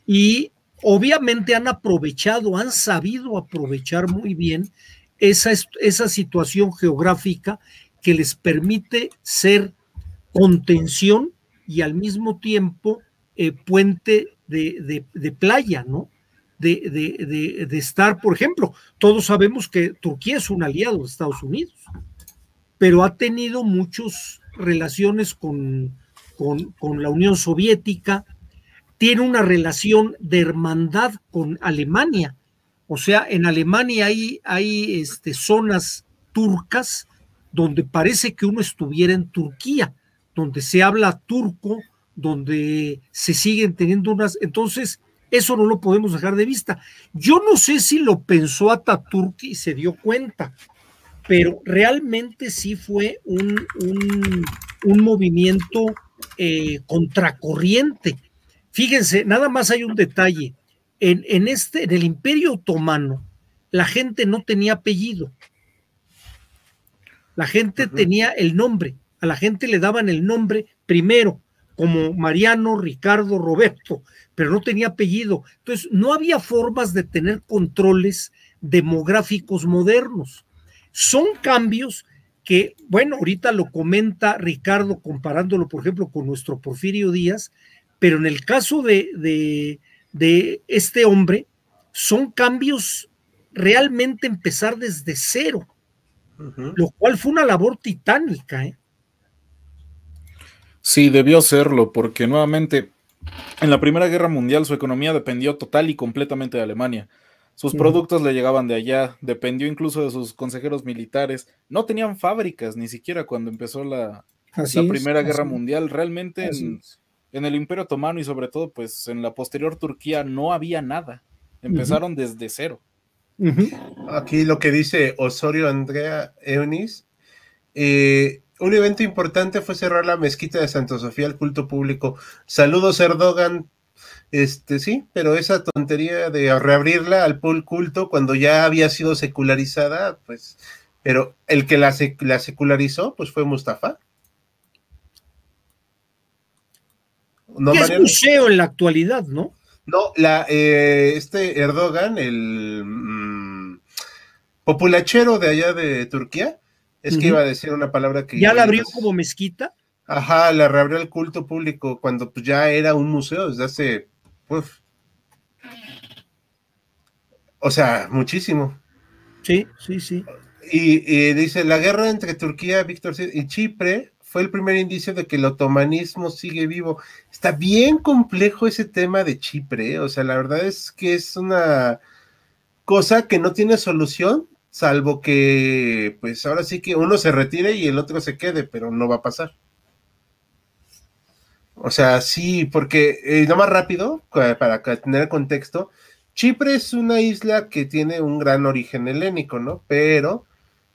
S2: Y obviamente han aprovechado, han sabido aprovechar muy bien esa, esa situación geográfica que les permite ser contención y al mismo tiempo eh, puente de, de, playa, ¿no? de, de, estar, por ejemplo, todos sabemos que Turquía es un aliado de Estados Unidos, pero ha tenido muchas relaciones con, con, con la Unión Soviética, tiene una relación de hermandad con Alemania. O sea, en Alemania hay, hay este, zonas turcas donde parece que uno estuviera en Turquía, donde se habla turco, donde se siguen teniendo unas... Entonces, eso no lo podemos dejar de vista. Yo no sé si lo pensó Ataturk y se dio cuenta, pero realmente sí fue un, un, movimiento eh, contracorriente. Fíjense, nada más hay un detalle. En, en, este, en el Imperio Otomano, la gente no tenía apellido. La gente tenía el nombre. A la gente le daban el nombre primero, como Mariano, Ricardo, Roberto pero no tenía apellido. Entonces, no había formas de tener controles demográficos modernos. Son cambios que, bueno, ahorita lo comenta Ricardo comparándolo, por ejemplo, con nuestro Porfirio Díaz, pero en el caso de, de, de este hombre, son cambios realmente empezar desde cero, uh -huh. lo cual fue una labor titánica. ¿eh?
S3: Sí, debió serlo, porque nuevamente en la Primera Guerra Mundial su economía dependió total y completamente de Alemania. Sus productos le llegaban de allá, dependió incluso de sus consejeros militares. No tenían fábricas ni siquiera cuando empezó la, la Primera Guerra Mundial. Realmente en, en, el Imperio Otomano y sobre todo pues en la posterior Turquía no había nada. Empezaron uh -huh. desde cero.
S1: Uh -huh. Aquí lo que dice Osorio Andrea Eunice. Eh, un evento importante fue cerrar la mezquita de Santa Sofía al culto público. Saludos, Erdogan. Este sí, pero esa tontería de reabrirla al culto cuando ya había sido secularizada, pues, pero el que la, sec la secularizó, pues fue Mustafa.
S2: ¿No, es museo en la actualidad, ¿no?
S1: No, la, eh, este Erdogan, el mmm, populachero de allá de Turquía, es que uh -huh. iba a decir una palabra que...
S2: ¿Ya la abrió como mezquita?
S1: Ajá, la reabrió al culto público cuando pues, ya era un museo desde hace... Uf. O sea, muchísimo.
S2: Sí, sí, sí.
S1: Y, y, dice, la guerra entre Turquía, Víctor y Chipre fue el primer indicio de que el otomanismo sigue vivo. Está bien complejo ese tema de Chipre, ¿eh? o sea, la verdad es que es una cosa que no tiene solución, salvo que, pues ahora sí que uno se retire y el otro se quede, pero no va a pasar. O sea, sí, porque, eh, no más rápido, para tener contexto, Chipre es una isla que tiene un gran origen helénico, ¿no? Pero,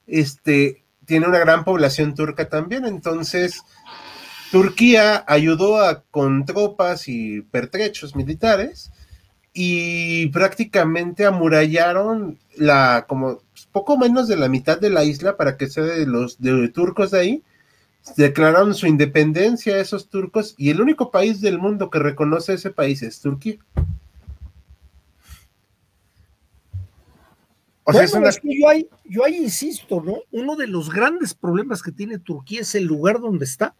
S1: este, tiene una gran población turca también, entonces, Turquía ayudó a, con tropas y pertrechos militares y prácticamente amurallaron la, como poco menos de la mitad de la isla para que sea de los de turcos de ahí declararon su independencia a esos turcos y el único país del mundo que reconoce ese país es Turquía.
S2: O sea, es que yo ahí, yo ahí insisto, ¿no? Uno de los grandes problemas que tiene Turquía es el lugar donde está.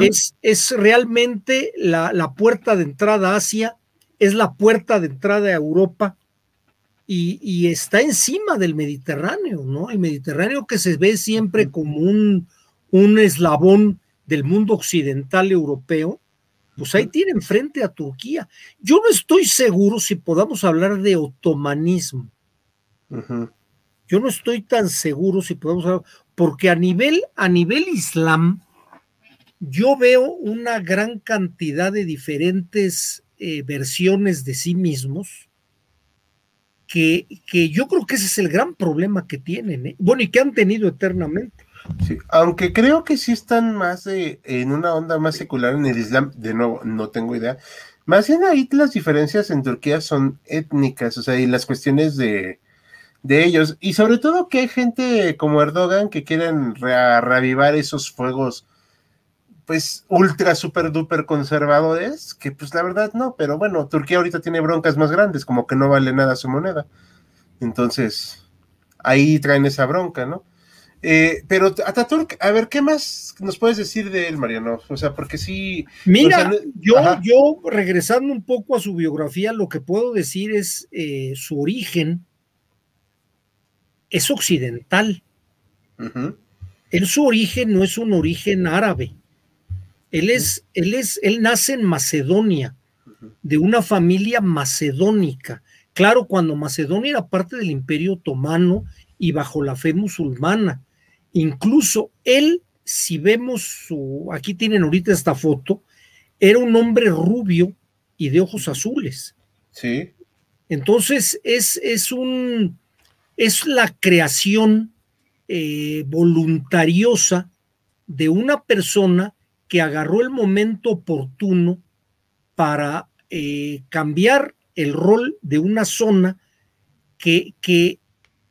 S2: es, es, realmente la, la, puerta de entrada a Asia, es la puerta de entrada a Europa y, y, está encima del Mediterráneo, ¿no? El Mediterráneo que se ve siempre como un, un eslabón del mundo occidental europeo, pues ahí tienen frente a Turquía. Yo no estoy seguro si podamos hablar de otomanismo yo no estoy tan seguro si podemos hablar, porque a nivel, a nivel islam, yo veo una gran cantidad de diferentes eh, versiones de sí mismos, que, que, yo creo que ese es el gran problema que tienen, ¿eh? bueno, y que han tenido eternamente.
S1: Sí, aunque creo que sí están más en una onda más secular en el Islam, de nuevo, no tengo idea. Más bien ahí las diferencias en Turquía son étnicas, o sea, y las cuestiones de, de ellos. Y sobre todo que hay gente como Erdogan que quieren reavivar esos fuegos, pues ultra, super, duper conservadores, que pues la verdad no, pero bueno, Turquía ahorita tiene broncas más grandes, como que no vale nada su moneda. Entonces, ahí traen esa bronca, ¿no? Eh, pero Ataturk, a ver, ¿qué más nos puedes decir de él, Mariano? O sea, porque sí.
S2: Mira, yo, yo regresando un poco a su biografía, lo que puedo decir es eh, su origen es occidental. Él su origen no es un origen árabe. Él es, él es, él nace en Macedonia, de una familia macedónica. Claro, cuando Macedonia era parte del Imperio Otomano y bajo la fe musulmana. Incluso él, si vemos su, aquí tienen ahorita esta foto, era un hombre rubio y de ojos azules.
S1: Sí.
S2: Entonces es, es un, es la creación eh, voluntariosa de una persona que agarró el momento oportuno para eh, cambiar el rol de una zona que, que,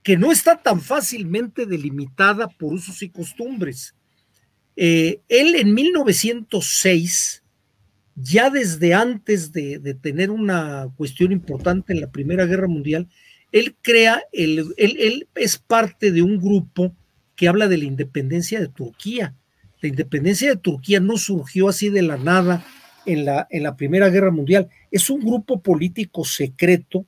S2: que, no está tan fácilmente delimitada por usos y costumbres. Eh, él en 1906, ya desde antes de, de, tener una cuestión importante en la Primera Guerra Mundial, él crea, el, él, es parte de un grupo que habla de la independencia de Turquía. La independencia de Turquía no surgió así de la nada en la, en la Primera Guerra Mundial. Es un grupo político secreto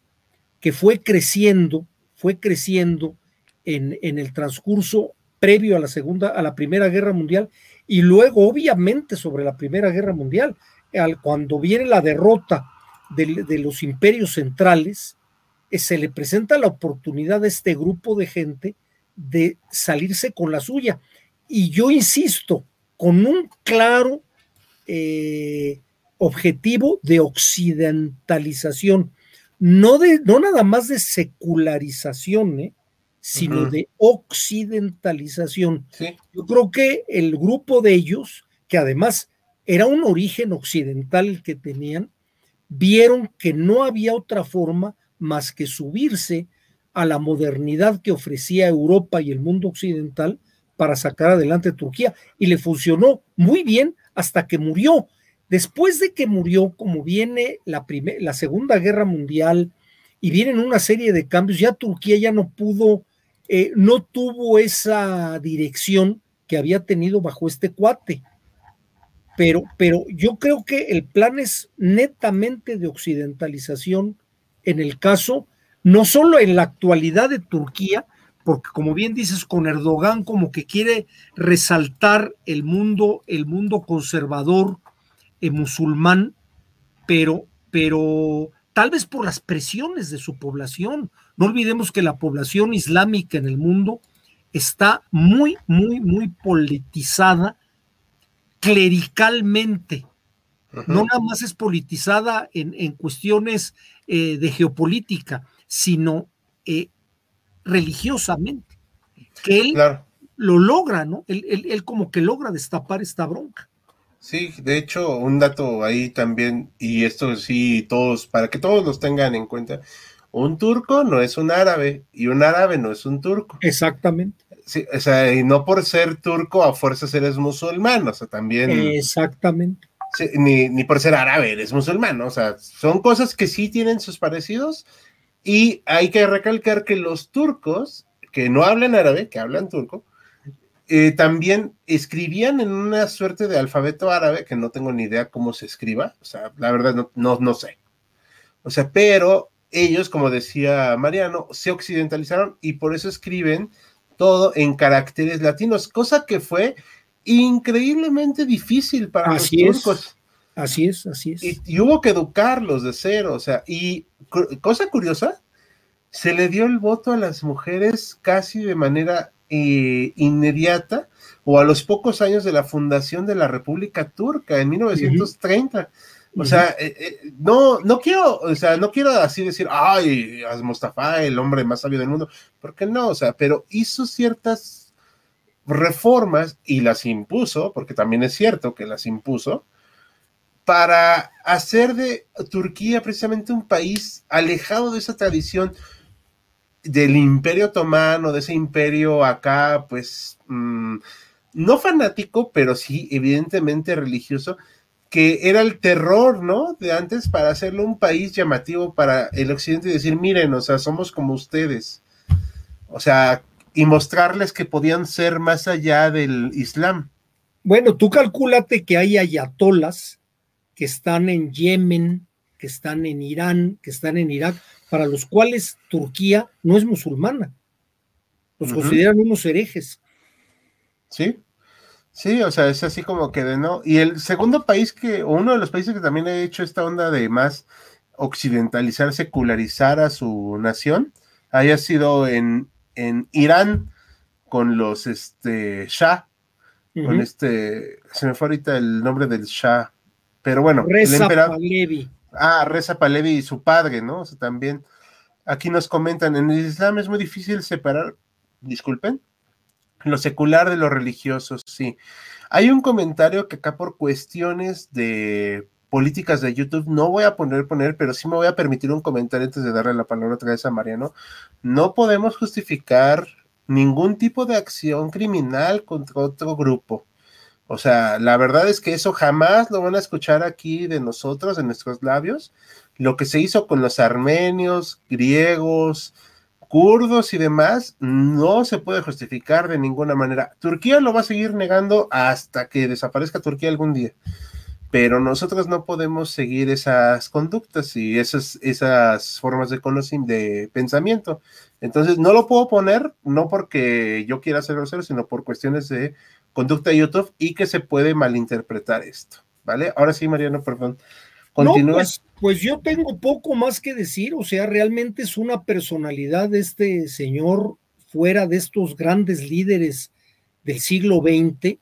S2: que fue creciendo, fue creciendo en, en el transcurso previo a la segunda, a la Primera Guerra Mundial y luego, obviamente, sobre la Primera Guerra Mundial, al, cuando viene la derrota de, de los imperios centrales, se le presenta la oportunidad a este grupo de gente de salirse con la suya. Y yo insisto, con un claro eh, objetivo de occidentalización, no, de, no nada más de secularización, ¿eh? sino de occidentalización. Yo creo que el grupo de ellos, que además era un origen occidental el que tenían, vieron que no había otra forma más que subirse a la modernidad que ofrecía Europa y el mundo occidental para sacar adelante Turquía. Y le funcionó muy bien hasta que murió. Después de que murió, como viene la, la Segunda Guerra Mundial y vienen una serie de cambios, ya Turquía ya no pudo, eh, no tuvo esa dirección que había tenido bajo este cuate. Pero, pero yo creo que el plan es netamente de occidentalización en el caso, no solo en la actualidad de Turquía, porque como bien dices, con Erdogan como que quiere resaltar el mundo, el mundo conservador eh, musulmán, pero, pero tal vez por las presiones de su población. No olvidemos que la población islámica en el mundo está muy, muy, muy politizada clericalmente. No nada más es politizada en, en cuestiones eh, de geopolítica, sino eh, religiosamente. Que él lo logra, ¿no? Él, él, como que logra destapar esta bronca.
S1: Sí, de hecho, un dato ahí también, y esto sí, todos, para que todos los tengan en cuenta, un turco no es un árabe y un árabe no es un turco.
S2: Exactamente.
S1: Sí, o sea, y no por ser turco a fuerzas eres musulmán, o sea, también.
S2: Exactamente.
S1: Ni, ni, por ser árabe eres musulmán, o sea, son cosas que sí tienen sus parecidos y hay que recalcar que los turcos que no hablan árabe, que hablan turco, eh, también escribían en una suerte de alfabeto árabe que no tengo ni idea cómo se escriba, o sea, la verdad no, no, no sé. O sea, pero ellos, como decía Mariano, se occidentalizaron y por eso escriben todo en caracteres latinos, cosa que fue increíblemente difícil para los turcos.
S2: Así es, así es.
S1: Y, hubo que educarlos de cero, o sea, y cosa curiosa, se le dio el voto a las mujeres casi de manera eh, inmediata o a los pocos años de la fundación de la República Turca en 1930. O sea, eh, eh, no, no quiero, o sea, no quiero así decir, ay, Mustafa, el hombre más sabio del mundo, porque no, o sea, pero hizo ciertas reformas y las impuso, porque también es cierto que las impuso, para hacer de Turquía precisamente un país alejado de esa tradición del imperio otomano, de ese imperio acá, pues, mm, no fanático, pero sí evidentemente religioso, que era el terror, ¿no? De antes para hacerlo un país llamativo para el occidente y decir, miren, o sea, somos como ustedes. O sea, y mostrarles que podían ser más allá del Islam.
S2: Bueno, tú calculate que hay ayatolas que están en Yemen, que están en Irán, que están en Irak, para los cuales Turquía no es musulmana. Los consideran unos herejes.
S1: Sí, sí, o sea, es así como que de no. Y el segundo país que, o uno de los países que también ha hecho esta onda de más occidentalizar, secularizar a su nación, haya sido en, en Irán con los este Shah, con este, se me fue ahorita el nombre del Shah, pero bueno,
S2: Reza
S1: el
S2: emperador.
S1: Ah, Reza Palevi y su padre, ¿no? O sea, también aquí nos comentan, en el Islam es muy difícil separar, disculpen, lo secular de lo religioso, sí. Hay un comentario que acá por cuestiones de políticas de YouTube no voy a poner poner, pero sí me voy a permitir un comentario antes de darle la palabra otra vez a Mariano. No podemos justificar ningún tipo de acción criminal contra otro grupo. O sea, la verdad es que eso jamás lo van a escuchar aquí de nosotros, en nuestros labios. Lo que se hizo con los armenios, griegos, kurdos y demás, no se puede justificar de ninguna manera. Turquía lo va a seguir negando hasta que desaparezca Turquía algún día. Pero nosotros no podemos seguir esas conductas y esas, esas formas de, de pensamiento. Entonces, no lo puedo poner, no porque yo quiera ser grosero, sino por cuestiones de conducta de YouTube y que se puede malinterpretar esto, ¿vale? Ahora sí, Mariano, perdón.
S2: Continúa. pues, pues, yo tengo poco más que decir, o sea, realmente es una personalidad de este señor fuera de estos grandes líderes del siglo XX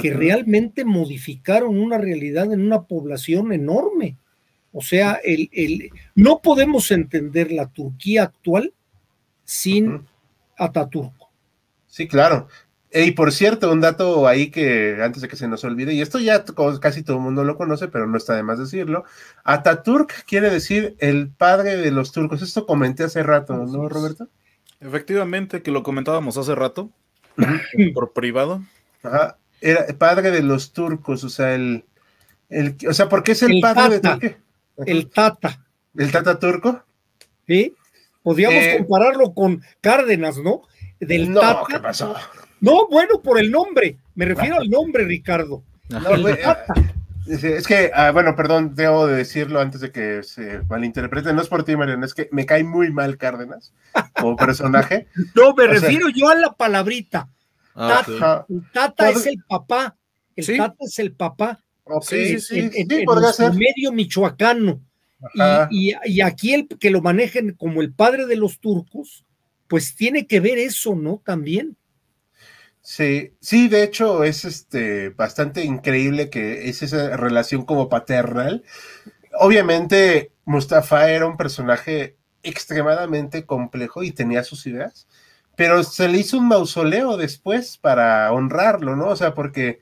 S2: que realmente modificaron una realidad en una población enorme. O sea, el, el, no podemos entender la Turquía actual sin Ataturk.
S1: Sí, claro. Y por cierto, un dato ahí que antes de que se nos olvide, y esto ya casi todo el mundo lo conoce, pero no está de más decirlo, Ataturk quiere decir el padre de los turcos. Esto comenté hace rato, ¿no, Roberto?
S3: Efectivamente, que lo comentábamos hace rato, por privado.
S1: Ajá, era padre de los turcos, o sea, el, el o sea, ¿por qué es el, padre de Turquía?
S2: El tata.
S1: ¿El tata turco?
S2: Sí, podríamos eh, compararlo con Cárdenas, ¿no?
S1: Del no, tata. ¿qué pasó?
S2: No, bueno, por el nombre. Me refiero al nombre, Ricardo.
S1: es que, ah, bueno, perdón, debo de decirlo antes de que se malinterprete. No es por ti, Mariano, es que me cae muy mal Cárdenas como personaje.
S2: no, me refiero yo a la palabrita. Ah, tata, tata es el papá. El Tata es el papá.
S1: Sí, sí, sí.
S2: En, en, medio michoacano. Y, y, aquí el que lo manejen como el padre de los turcos, pues tiene que ver eso, ¿no? También.
S1: Sí, sí, de hecho es este bastante increíble que es esa relación como paternal. Obviamente, Mustafa era un personaje extremadamente complejo y tenía sus ideas, pero se le hizo un mausoleo después para honrarlo, ¿no? O sea, porque,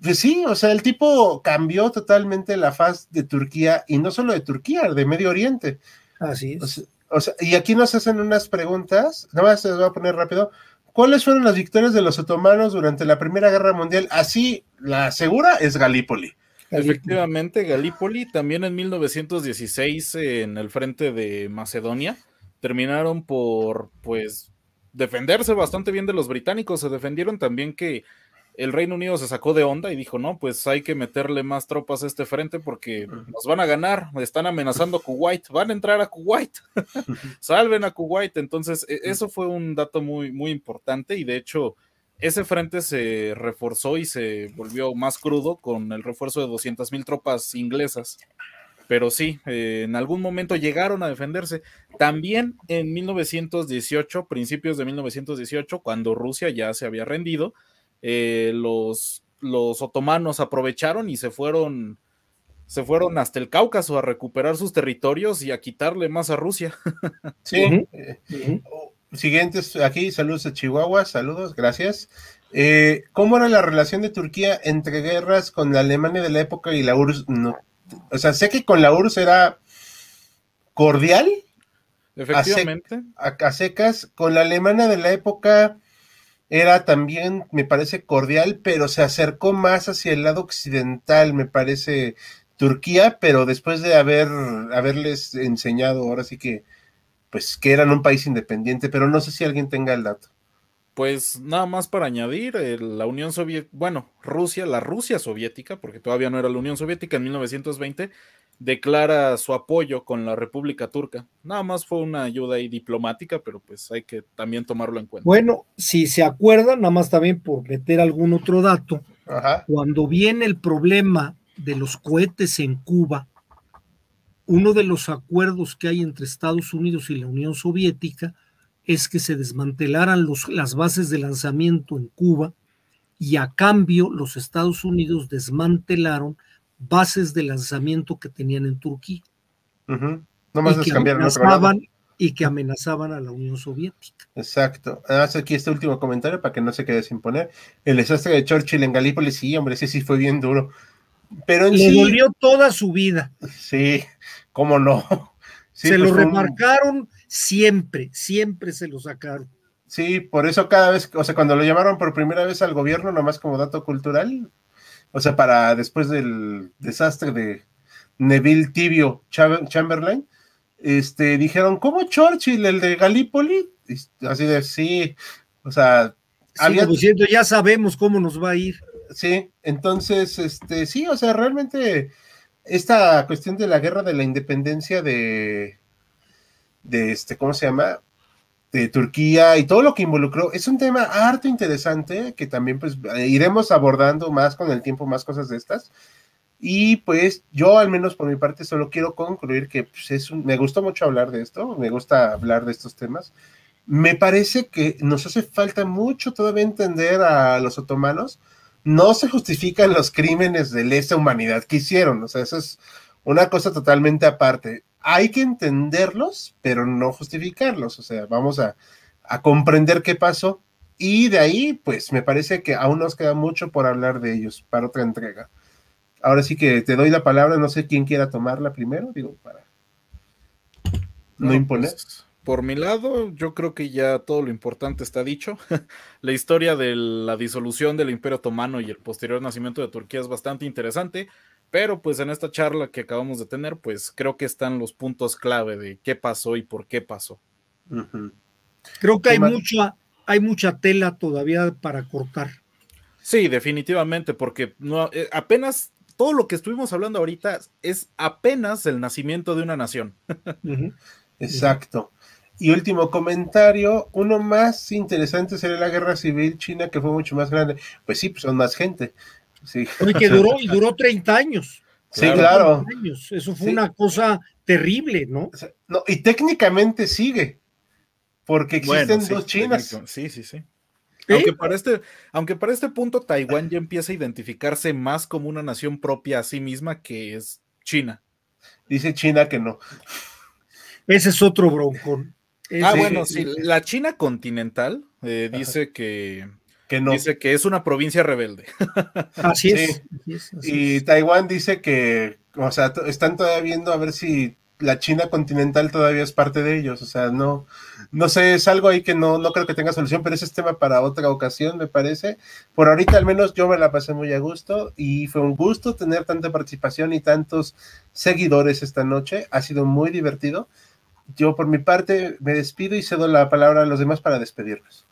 S1: pues sí, o sea, el tipo cambió totalmente la faz de Turquía y no solo de Turquía, de Medio Oriente.
S2: Así es.
S1: O sea, y aquí nos hacen unas preguntas, nada más se las voy a poner rápido. ¿Cuáles fueron las victorias de los otomanos durante la Primera Guerra Mundial? Así, la segura es Galípoli.
S3: Efectivamente, Galípoli, también en 1916 en el frente de Macedonia, terminaron por, pues, defenderse bastante bien de los británicos. Se defendieron también que el Reino Unido se sacó de onda y dijo, no, pues hay que meterle más tropas a este frente porque nos van a ganar, están amenazando a Kuwait, van a entrar a Kuwait, salven a Kuwait. Entonces, e, eso fue un dato muy, muy importante y de hecho ese frente se reforzó y se volvió más crudo con el refuerzo de 200 mil tropas inglesas. Pero sí, eh, en algún momento llegaron a defenderse. También en 1918, principios de 1918, cuando Rusia ya se había rendido, eh, los, los otomanos aprovecharon y se fueron, se fueron hasta el Cáucaso a recuperar sus territorios y a quitarle más a Rusia.
S1: Sí. Eh, siguientes, aquí, saludos a Chihuahua, saludos, gracias. Eh, ¿Cómo era la relación de Turquía entre guerras con la Alemania de la época y la URSS? O sea, sé que con la URSS era cordial.
S3: Efectivamente.
S1: a secas. Con la Alemania de la época era también, me parece, cordial, pero se acercó más hacia el lado occidental, me parece, Turquía, pero después de haber, haberles enseñado ahora sí que, pues, que eran un país independiente, pero no sé si alguien tenga el dato.
S3: Pues nada más para añadir, la Unión Soviética, bueno, Rusia, la Rusia soviética, porque todavía no era la Unión Soviética en 1920, declara su apoyo con la República Turca. Nada más fue una ayuda ahí diplomática, pero pues hay que también tomarlo en cuenta.
S2: Bueno, si se acuerdan, nada más también por meter algún otro dato, cuando viene el problema de los cohetes en Cuba, uno de los acuerdos que hay entre Estados Unidos y la Unión Soviética es que se desmantelaran los, las bases de lanzamiento en Cuba y a cambio los Estados Unidos desmantelaron bases de lanzamiento que tenían en Turquía.
S1: No más y, que
S2: amenazaban, y que amenazaban a la Unión Soviética.
S1: Exacto. Además, aquí este último comentario para que no se quede sin poner. El desastre de Churchill en Galípoli, sí, hombre, sí, sí fue bien duro. Pero en
S2: Le dolió toda su vida.
S1: Sí, cómo no.
S2: se lo pues remarcaron siempre, siempre se lo sacaron.
S1: Sí, por eso cada vez, o sea, cuando lo llamaron por primera vez al gobierno, nomás como dato cultural, o sea, para después del desastre de Neville Tibio Chamberlain, este, dijeron, ¿cómo Churchill, el de Galípoli? así de, sí, o sea,
S2: había... diciendo, ya sabemos cómo nos va a ir.
S1: Sí, entonces, este, sí, o sea, realmente esta cuestión de la guerra de la independencia de, de este, ¿cómo se llama? de Turquía y todo lo que involucró. Es un tema harto interesante que también pues iremos abordando más con el tiempo, más cosas de estas. Y pues yo al menos por mi parte solo quiero concluir que pues, es me gustó mucho hablar de esto, me gusta hablar de estos temas. Me parece que nos hace falta mucho todavía entender a los otomanos. No se justifican los crímenes de lesa humanidad que hicieron, o sea, eso es una cosa totalmente aparte hay que entenderlos, pero no justificarlos. O sea, vamos a, comprender qué pasó. Y de ahí, pues me parece que aún nos queda mucho por hablar de ellos para otra entrega. Ahora sí que te doy la palabra, no sé quién quiera tomarla primero, digo, para no, imponer. Pues,
S3: por mi lado, yo creo que ya todo lo importante está dicho. la historia de la disolución del Imperio Otomano y el posterior nacimiento de Turquía es bastante interesante. Pero pues en esta charla que acabamos de tener, pues creo que están los puntos clave de qué pasó y por qué pasó.
S2: Creo que hay mucha, hay mucha tela todavía para cortar.
S3: Sí, definitivamente, porque no, eh, apenas todo lo que estuvimos hablando ahorita es apenas el nacimiento de una nación.
S1: Exacto. Y último comentario, uno más interesante sería la guerra civil china, que fue mucho más grande. Pues sí, pues son más gente. Sí.
S2: que duró, y duró 30 años.
S1: Sí, claro.
S2: Eso fue una cosa terrible, ¿no?
S1: ¿no? Y técnicamente sigue, porque existen dos Chinas.
S3: Sí, sí, sí. Aunque, para este, aunque para este punto Taiwán ya empieza a identificarse más como una nación propia a sí misma que es China.
S1: Dice China que no.
S2: Ese es otro broncón.
S3: ah, bueno, sí, la China continental eh, dice que Dice que es una provincia rebelde.
S2: Así es.
S1: y Taiwán dice que, o sea, están todavía viendo a ver si la China continental todavía es parte de ellos. O sea, no, no sé, es algo ahí que no, no creo que tenga solución, pero ese es tema para otra ocasión, me parece. Por ahorita al menos yo me la pasé muy a gusto y fue un gusto tener tanta participación y tantos seguidores esta noche. Ha sido muy divertido. Yo por mi parte me despido y cedo la palabra a los demás para despedirnos.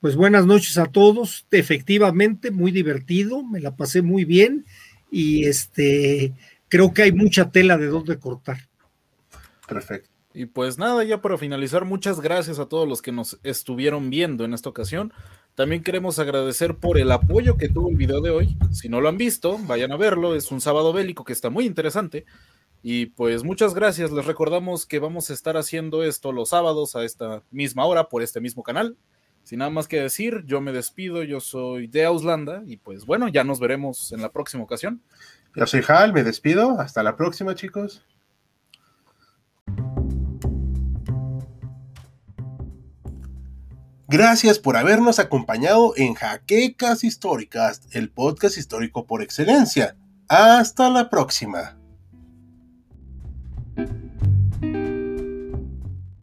S2: Pues buenas noches a todos. Efectivamente, muy divertido, me la pasé muy bien y este creo que hay mucha tela de dónde cortar.
S1: Perfecto.
S3: Y pues nada, ya para finalizar, muchas gracias a todos los que nos estuvieron viendo en esta ocasión. También queremos agradecer por el apoyo que tuvo el video de hoy. Si no lo han visto, vayan a verlo. Es un sábado bélico que está muy interesante. Y pues muchas gracias. Les recordamos que vamos a estar haciendo esto los sábados a esta misma hora por este mismo canal. Sin nada más que decir, yo me despido. Yo soy de Auslanda. Y pues bueno, ya nos veremos en la próxima ocasión.
S1: Yo soy Hal, me despido. Hasta la próxima, chicos. Gracias por habernos acompañado en Jaquecas Históricas, el podcast histórico por excelencia. Hasta la próxima.